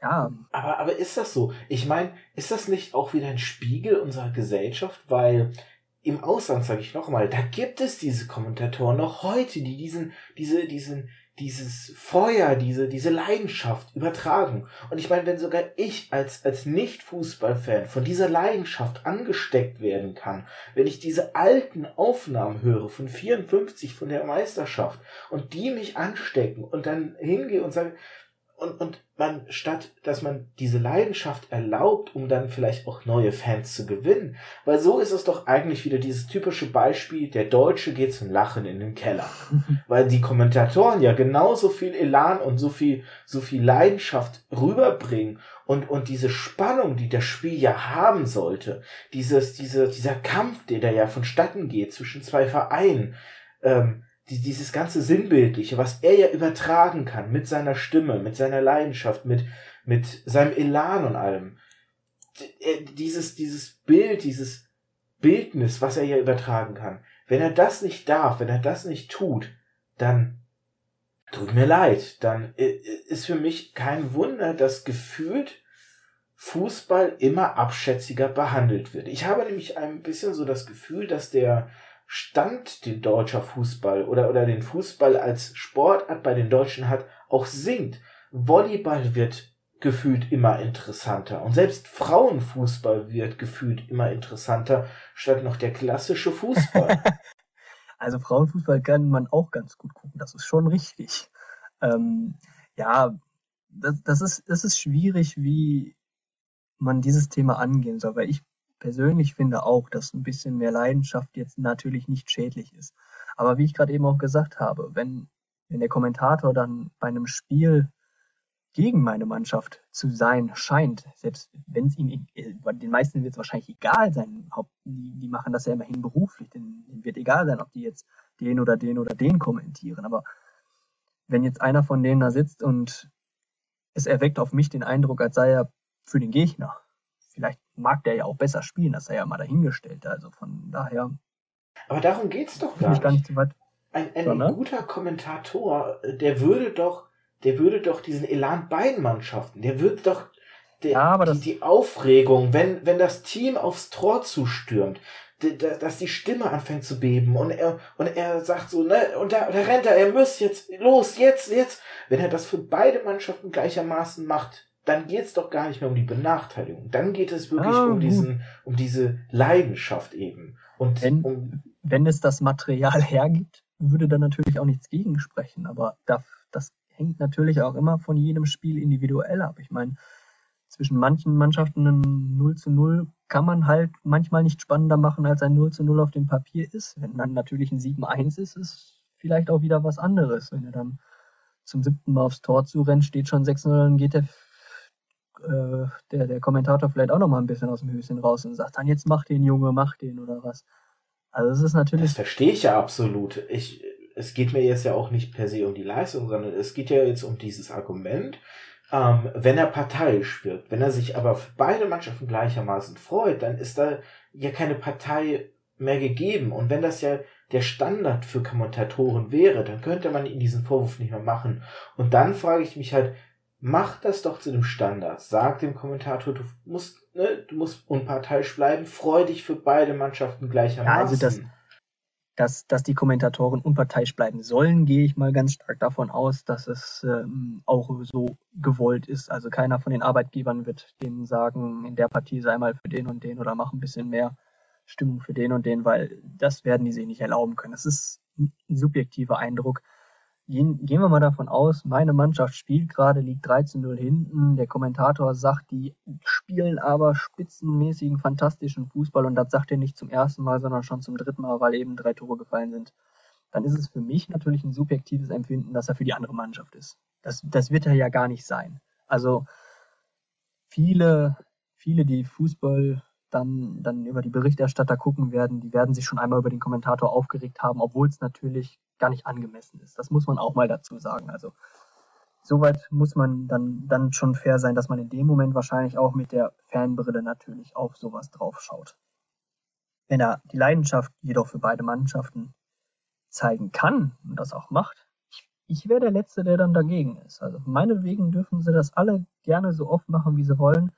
Ja. Aber, aber ist das so? Ich meine, ist das nicht auch wieder ein Spiegel unserer Gesellschaft? Weil im Ausland, sage ich nochmal, da gibt es diese Kommentatoren noch heute, die diesen, diese, diesen, dieses Feuer, diese, diese Leidenschaft übertragen. Und ich meine, wenn sogar ich als, als Nicht-Fußballfan von dieser Leidenschaft angesteckt werden kann, wenn ich diese alten Aufnahmen höre von 54 von der Meisterschaft und die mich anstecken und dann hingehe und sage, und, und man, statt dass man diese Leidenschaft erlaubt, um dann vielleicht auch neue Fans zu gewinnen, weil so ist es doch eigentlich wieder dieses typische Beispiel, der Deutsche geht zum Lachen in den Keller. weil die Kommentatoren ja genauso viel Elan und so viel, so viel Leidenschaft rüberbringen und, und diese Spannung, die das Spiel ja haben sollte, dieses, diese, dieser Kampf, der da ja vonstatten geht zwischen zwei Vereinen, ähm, die, dieses ganze Sinnbildliche, was er ja übertragen kann mit seiner Stimme, mit seiner Leidenschaft, mit, mit seinem Elan und allem. Dieses, dieses Bild, dieses Bildnis, was er ja übertragen kann. Wenn er das nicht darf, wenn er das nicht tut, dann tut mir leid. Dann ist für mich kein Wunder, dass gefühlt Fußball immer abschätziger behandelt wird. Ich habe nämlich ein bisschen so das Gefühl, dass der Stand, den deutscher Fußball oder, oder den Fußball als Sportart bei den Deutschen hat, auch sinkt. Volleyball wird gefühlt immer interessanter und selbst Frauenfußball wird gefühlt immer interessanter statt noch der klassische Fußball. also Frauenfußball kann man auch ganz gut gucken, das ist schon richtig. Ähm, ja, das, das, ist, das ist schwierig, wie man dieses Thema angehen soll, weil ich persönlich finde auch, dass ein bisschen mehr Leidenschaft jetzt natürlich nicht schädlich ist. Aber wie ich gerade eben auch gesagt habe, wenn, wenn der Kommentator dann bei einem Spiel gegen meine Mannschaft zu sein scheint, selbst wenn es ihnen, den meisten wird es wahrscheinlich egal sein, die, die machen das ja immerhin beruflich, denen wird egal sein, ob die jetzt den oder den oder den kommentieren. Aber wenn jetzt einer von denen da sitzt und es erweckt auf mich den Eindruck, als sei er für den Gegner, vielleicht mag der ja auch besser spielen, das sei ja mal dahingestellt. Also von daher. Aber darum geht's doch gar nicht. Gar nicht so weit. Ein, ein so, ne? guter Kommentator, der würde doch, der würde doch diesen Elan beiden Mannschaften, der würde doch der, ja, die, die Aufregung, wenn, wenn das Team aufs Tor zustürmt, dass die Stimme anfängt zu beben und er, und er sagt so, ne, und da, da rennt er, er muss jetzt, los, jetzt, jetzt. Wenn er das für beide Mannschaften gleichermaßen macht, dann geht es doch gar nicht mehr um die Benachteiligung. Dann geht es wirklich ah, um diesen, um diese Leidenschaft eben. Und wenn, um, wenn es das Material hergibt, würde da natürlich auch nichts gegen sprechen. Aber das, das hängt natürlich auch immer von jedem Spiel individuell ab. Ich meine, zwischen manchen Mannschaften ein 0 zu 0 kann man halt manchmal nicht spannender machen, als ein 0 zu 0 auf dem Papier ist. Wenn dann natürlich ein 7-1 ist, ist vielleicht auch wieder was anderes. Wenn er dann zum siebten Mal aufs Tor zu rennt, steht schon 6-0, dann geht er äh, der, der Kommentator vielleicht auch noch mal ein bisschen aus dem Höschen raus und sagt dann jetzt mach den Junge, mach den oder was. Also es ist natürlich. Das verstehe ich ja absolut. Ich, es geht mir jetzt ja auch nicht per se um die Leistung, sondern es geht ja jetzt um dieses Argument, ähm, wenn er parteiisch wirkt. Wenn er sich aber für beide Mannschaften gleichermaßen freut, dann ist da ja keine Partei mehr gegeben. Und wenn das ja der Standard für Kommentatoren wäre, dann könnte man ihnen diesen Vorwurf nicht mehr machen. Und dann frage ich mich halt, mach das doch zu dem Standard. Sag dem Kommentator, du musst, ne, du musst unparteiisch bleiben, freu dich für beide Mannschaften gleichermaßen. Ja, also das, dass, dass die Kommentatoren unparteiisch bleiben sollen, gehe ich mal ganz stark davon aus, dass es ähm, auch so gewollt ist. Also keiner von den Arbeitgebern wird denen sagen, in der Partie sei mal für den und den oder mach ein bisschen mehr Stimmung für den und den, weil das werden die sich nicht erlauben können. Das ist ein subjektiver Eindruck. Gehen, gehen wir mal davon aus, meine Mannschaft spielt gerade, liegt 13-0 hinten. Der Kommentator sagt, die spielen aber spitzenmäßigen, fantastischen Fußball und das sagt er nicht zum ersten Mal, sondern schon zum dritten Mal, weil eben drei Tore gefallen sind. Dann ist es für mich natürlich ein subjektives Empfinden, dass er für die andere Mannschaft ist. Das, das wird er ja gar nicht sein. Also viele, viele, die Fußball dann, dann über die Berichterstatter gucken werden, die werden sich schon einmal über den Kommentator aufgeregt haben, obwohl es natürlich gar nicht angemessen ist. Das muss man auch mal dazu sagen. Also soweit muss man dann, dann schon fair sein, dass man in dem Moment wahrscheinlich auch mit der Fanbrille natürlich auf sowas drauf schaut. Wenn er die Leidenschaft jedoch für beide Mannschaften zeigen kann und das auch macht, ich, ich wäre der Letzte, der dann dagegen ist. Also meinetwegen dürfen sie das alle gerne so oft machen, wie sie wollen.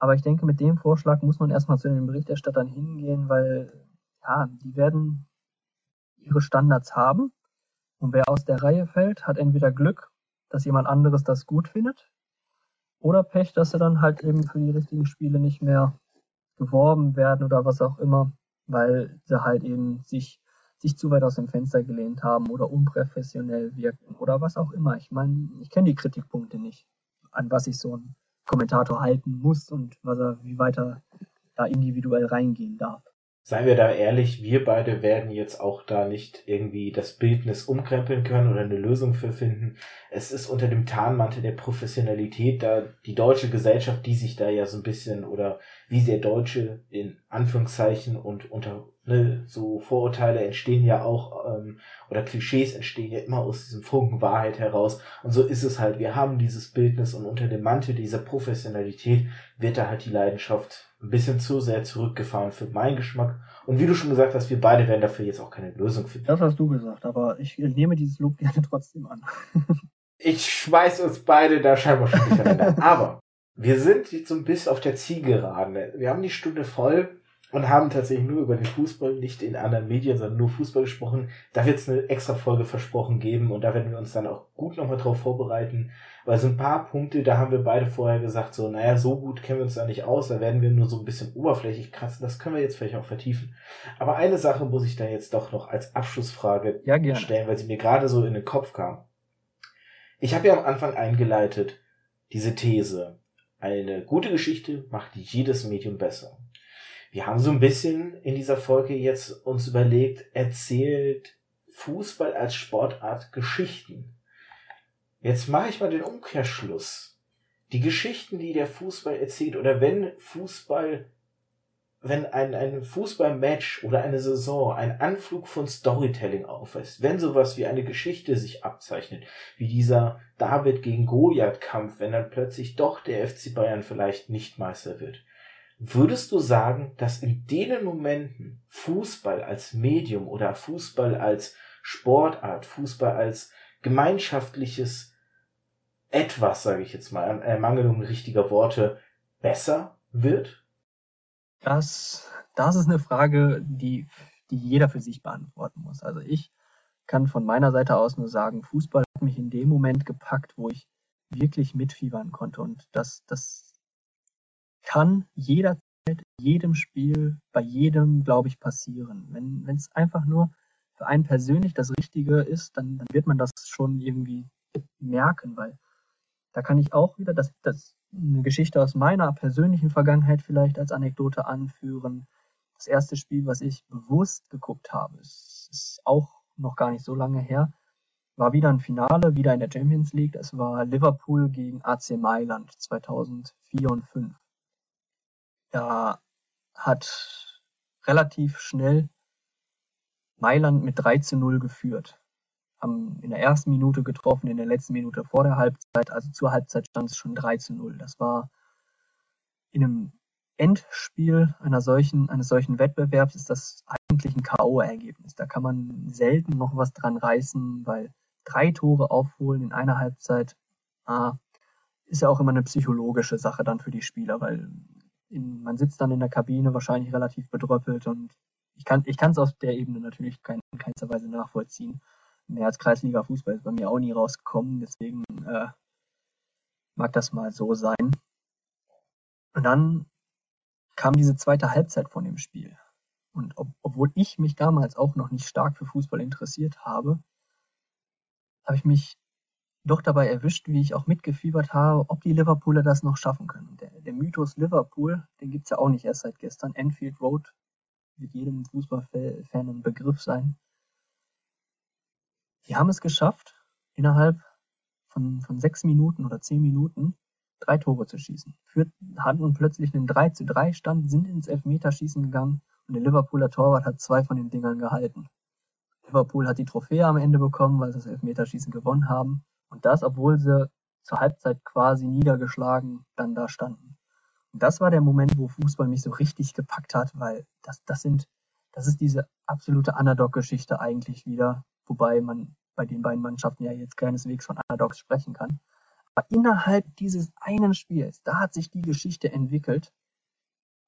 Aber ich denke, mit dem Vorschlag muss man erstmal zu den Berichterstattern hingehen, weil ja, die werden ihre Standards haben. Und wer aus der Reihe fällt, hat entweder Glück, dass jemand anderes das gut findet, oder Pech, dass sie dann halt eben für die richtigen Spiele nicht mehr geworben werden oder was auch immer, weil sie halt eben sich, sich zu weit aus dem Fenster gelehnt haben oder unprofessionell wirken oder was auch immer. Ich meine, ich kenne die Kritikpunkte nicht, an was ich so ein Kommentator halten muss und was er, wie weiter da individuell reingehen darf. Seien wir da ehrlich, wir beide werden jetzt auch da nicht irgendwie das Bildnis umkrempeln können oder eine Lösung für finden. Es ist unter dem Tarnmantel der Professionalität da die deutsche Gesellschaft, die sich da ja so ein bisschen oder wie der Deutsche in Anführungszeichen und unter ne, so Vorurteile entstehen ja auch ähm, oder Klischees entstehen ja immer aus diesem Funken Wahrheit heraus. Und so ist es halt. Wir haben dieses Bildnis und unter dem Mantel dieser Professionalität wird da halt die Leidenschaft ein bisschen zu sehr zurückgefahren für meinen Geschmack. Und wie du schon gesagt hast, wir beide werden dafür jetzt auch keine Lösung finden. Das hast du gesagt, aber ich nehme dieses Lob gerne trotzdem an. ich schmeiß uns beide da scheinbar schon durcheinander. aber wir sind jetzt so ein bisschen auf der Zielgeraden. Wir haben die Stunde voll und haben tatsächlich nur über den Fußball, nicht in anderen Medien, sondern nur Fußball gesprochen. Da wird es eine extra Folge versprochen geben und da werden wir uns dann auch gut nochmal drauf vorbereiten, weil so ein paar Punkte, da haben wir beide vorher gesagt, so, naja, so gut kennen wir uns da nicht aus, da werden wir nur so ein bisschen oberflächlich kratzen, das können wir jetzt vielleicht auch vertiefen. Aber eine Sache muss ich da jetzt doch noch als Abschlussfrage ja, stellen, weil sie mir gerade so in den Kopf kam. Ich habe ja am Anfang eingeleitet, diese These, eine gute Geschichte macht jedes Medium besser. Wir haben so ein bisschen in dieser Folge jetzt uns überlegt, erzählt Fußball als Sportart Geschichten. Jetzt mache ich mal den Umkehrschluss. Die Geschichten, die der Fußball erzählt, oder wenn Fußball, wenn ein, ein Fußballmatch oder eine Saison ein Anflug von Storytelling aufweist, wenn sowas wie eine Geschichte sich abzeichnet, wie dieser David gegen Goliath-Kampf, wenn dann plötzlich doch der FC Bayern vielleicht nicht Meister wird, Würdest du sagen, dass in den Momenten Fußball als Medium oder Fußball als Sportart, Fußball als gemeinschaftliches etwas, sage ich jetzt mal, an Ermangelung richtiger Worte, besser wird? Das, das ist eine Frage, die, die jeder für sich beantworten muss. Also ich kann von meiner Seite aus nur sagen, Fußball hat mich in dem Moment gepackt, wo ich wirklich mitfiebern konnte. Und das, das kann jederzeit, jedem Spiel, bei jedem, glaube ich, passieren. Wenn es einfach nur für einen persönlich das Richtige ist, dann, dann wird man das schon irgendwie merken, weil da kann ich auch wieder das, das eine Geschichte aus meiner persönlichen Vergangenheit vielleicht als Anekdote anführen. Das erste Spiel, was ich bewusst geguckt habe, ist, ist auch noch gar nicht so lange her, war wieder ein Finale, wieder in der Champions League. Es war Liverpool gegen AC Mailand 2004 und 2005. Da hat relativ schnell Mailand mit 3 zu 0 geführt. haben in der ersten Minute getroffen, in der letzten Minute vor der Halbzeit. Also zur Halbzeit stand es schon 3 zu 0. Das war in einem Endspiel einer solchen, eines solchen Wettbewerbs ist das eigentlich ein K.O.-Ergebnis. Da kann man selten noch was dran reißen, weil drei Tore aufholen in einer Halbzeit ah, ist ja auch immer eine psychologische Sache dann für die Spieler, weil in, man sitzt dann in der Kabine wahrscheinlich relativ bedröppelt und ich kann ich es auf der Ebene natürlich kein, in keinster Weise nachvollziehen. Mehr als Kreisliga-Fußball ist bei mir auch nie rausgekommen, deswegen äh, mag das mal so sein. Und dann kam diese zweite Halbzeit von dem Spiel. Und ob, obwohl ich mich damals auch noch nicht stark für Fußball interessiert habe, habe ich mich doch dabei erwischt, wie ich auch mitgefiebert habe, ob die Liverpooler das noch schaffen können. Der, der Mythos Liverpool, den gibt's ja auch nicht erst seit gestern. Enfield Road wird jedem Fußballfan ein Begriff sein. Die haben es geschafft, innerhalb von, von sechs Minuten oder zehn Minuten drei Tore zu schießen. Führt, hatten plötzlich einen 3 zu 3 Stand, sind ins Elfmeterschießen gegangen und der Liverpooler Torwart hat zwei von den Dingern gehalten. Liverpool hat die Trophäe am Ende bekommen, weil sie das Elfmeterschießen gewonnen haben. Und das, obwohl sie zur Halbzeit quasi niedergeschlagen dann da standen. Und das war der Moment, wo Fußball mich so richtig gepackt hat, weil das, das sind, das ist diese absolute Underdog-Geschichte eigentlich wieder, wobei man bei den beiden Mannschaften ja jetzt keineswegs von Underdogs sprechen kann. Aber innerhalb dieses einen Spiels, da hat sich die Geschichte entwickelt,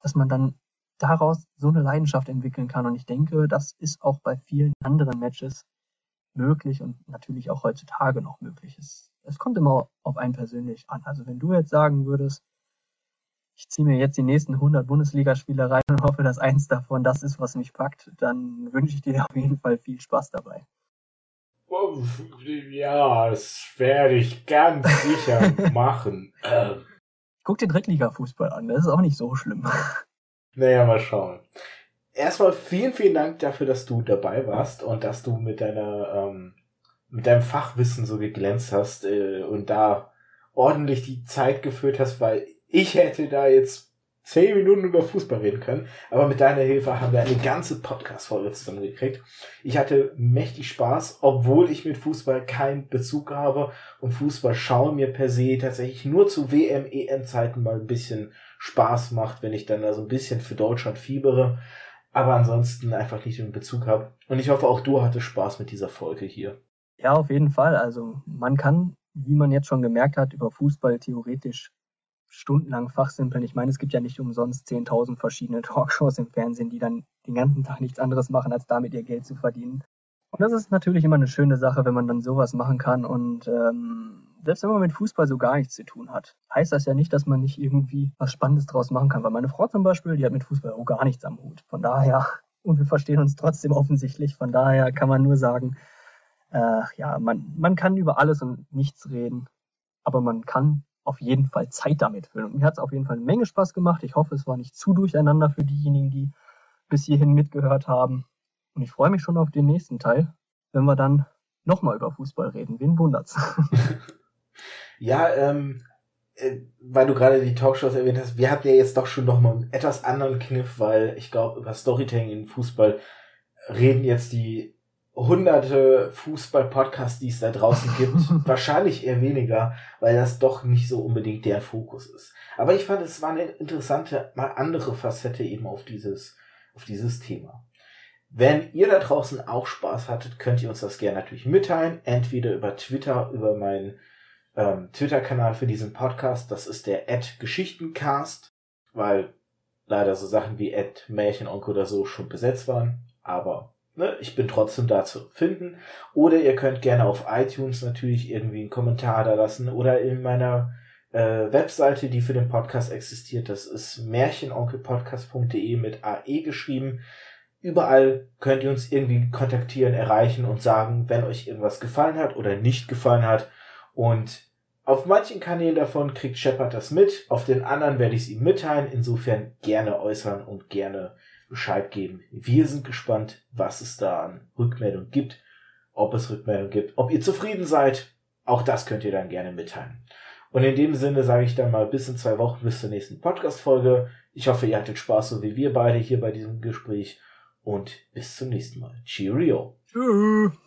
dass man dann daraus so eine Leidenschaft entwickeln kann. Und ich denke, das ist auch bei vielen anderen Matches möglich und natürlich auch heutzutage noch möglich ist. Es kommt immer auf einen persönlich an. Also wenn du jetzt sagen würdest, ich ziehe mir jetzt die nächsten 100 Bundesligaspiele rein und hoffe, dass eins davon das ist, was mich packt, dann wünsche ich dir auf jeden Fall viel Spaß dabei. Ja, das werde ich ganz sicher machen. Guck dir Drittliga-Fußball an, das ist auch nicht so schlimm. Naja, mal schauen erstmal vielen, vielen Dank dafür, dass du dabei warst und dass du mit deiner, ähm, mit deinem Fachwissen so geglänzt hast äh, und da ordentlich die Zeit geführt hast, weil ich hätte da jetzt zehn Minuten über Fußball reden können, aber mit deiner Hilfe haben wir eine ganze Podcast-Folge zusammengekriegt. Ich hatte mächtig Spaß, obwohl ich mit Fußball keinen Bezug habe und Fußball schauen mir per se tatsächlich nur zu WM, EM-Zeiten mal ein bisschen Spaß macht, wenn ich dann da so ein bisschen für Deutschland fiebere aber ansonsten einfach nicht in Bezug habe. Und ich hoffe, auch du hattest Spaß mit dieser Folge hier. Ja, auf jeden Fall. Also man kann, wie man jetzt schon gemerkt hat, über Fußball theoretisch stundenlang fachsimpeln. Ich meine, es gibt ja nicht umsonst 10.000 verschiedene Talkshows im Fernsehen, die dann den ganzen Tag nichts anderes machen, als damit ihr Geld zu verdienen. Und das ist natürlich immer eine schöne Sache, wenn man dann sowas machen kann. Und ähm, selbst wenn man mit Fußball so gar nichts zu tun hat, heißt das ja nicht, dass man nicht irgendwie was Spannendes draus machen kann. Weil meine Frau zum Beispiel, die hat mit Fußball auch gar nichts am Hut. Von daher, und wir verstehen uns trotzdem offensichtlich, von daher kann man nur sagen, äh, ja, man, man kann über alles und nichts reden, aber man kann auf jeden Fall Zeit damit füllen. Und mir hat es auf jeden Fall eine Menge Spaß gemacht. Ich hoffe, es war nicht zu durcheinander für diejenigen, die bis hierhin mitgehört haben. Und ich freue mich schon auf den nächsten Teil, wenn wir dann nochmal über Fußball reden. Wen wundert's? Ja, ähm, äh, weil du gerade die Talkshows erwähnt hast, wir hatten ja jetzt doch schon nochmal einen etwas anderen Kniff, weil ich glaube, über Storytelling in Fußball reden jetzt die hunderte Fußball-Podcasts, die es da draußen gibt, wahrscheinlich eher weniger, weil das doch nicht so unbedingt der Fokus ist. Aber ich fand, es war eine interessante, mal andere Facette eben auf dieses, auf dieses Thema. Wenn ihr da draußen auch Spaß hattet, könnt ihr uns das gerne natürlich mitteilen, entweder über Twitter, über meinen ähm, Twitter-Kanal für diesen Podcast. Das ist der Geschichtencast, weil leider so Sachen wie Märchenonkel oder so schon besetzt waren. Aber ne, ich bin trotzdem da zu finden. Oder ihr könnt gerne auf iTunes natürlich irgendwie einen Kommentar da lassen oder in meiner äh, Webseite, die für den Podcast existiert. Das ist märchenonkelpodcast.de mit AE geschrieben. Überall könnt ihr uns irgendwie kontaktieren, erreichen und sagen, wenn euch irgendwas gefallen hat oder nicht gefallen hat. Und auf manchen Kanälen davon kriegt Shepard das mit, auf den anderen werde ich es ihm mitteilen. Insofern gerne äußern und gerne Bescheid geben. Wir sind gespannt, was es da an Rückmeldung gibt, ob es Rückmeldung gibt, ob ihr zufrieden seid. Auch das könnt ihr dann gerne mitteilen. Und in dem Sinne sage ich dann mal bis in zwei Wochen, bis zur nächsten Podcast-Folge. Ich hoffe, ihr hattet Spaß, so wie wir beide hier bei diesem Gespräch. Und bis zum nächsten Mal. Cheerio. Tschüss.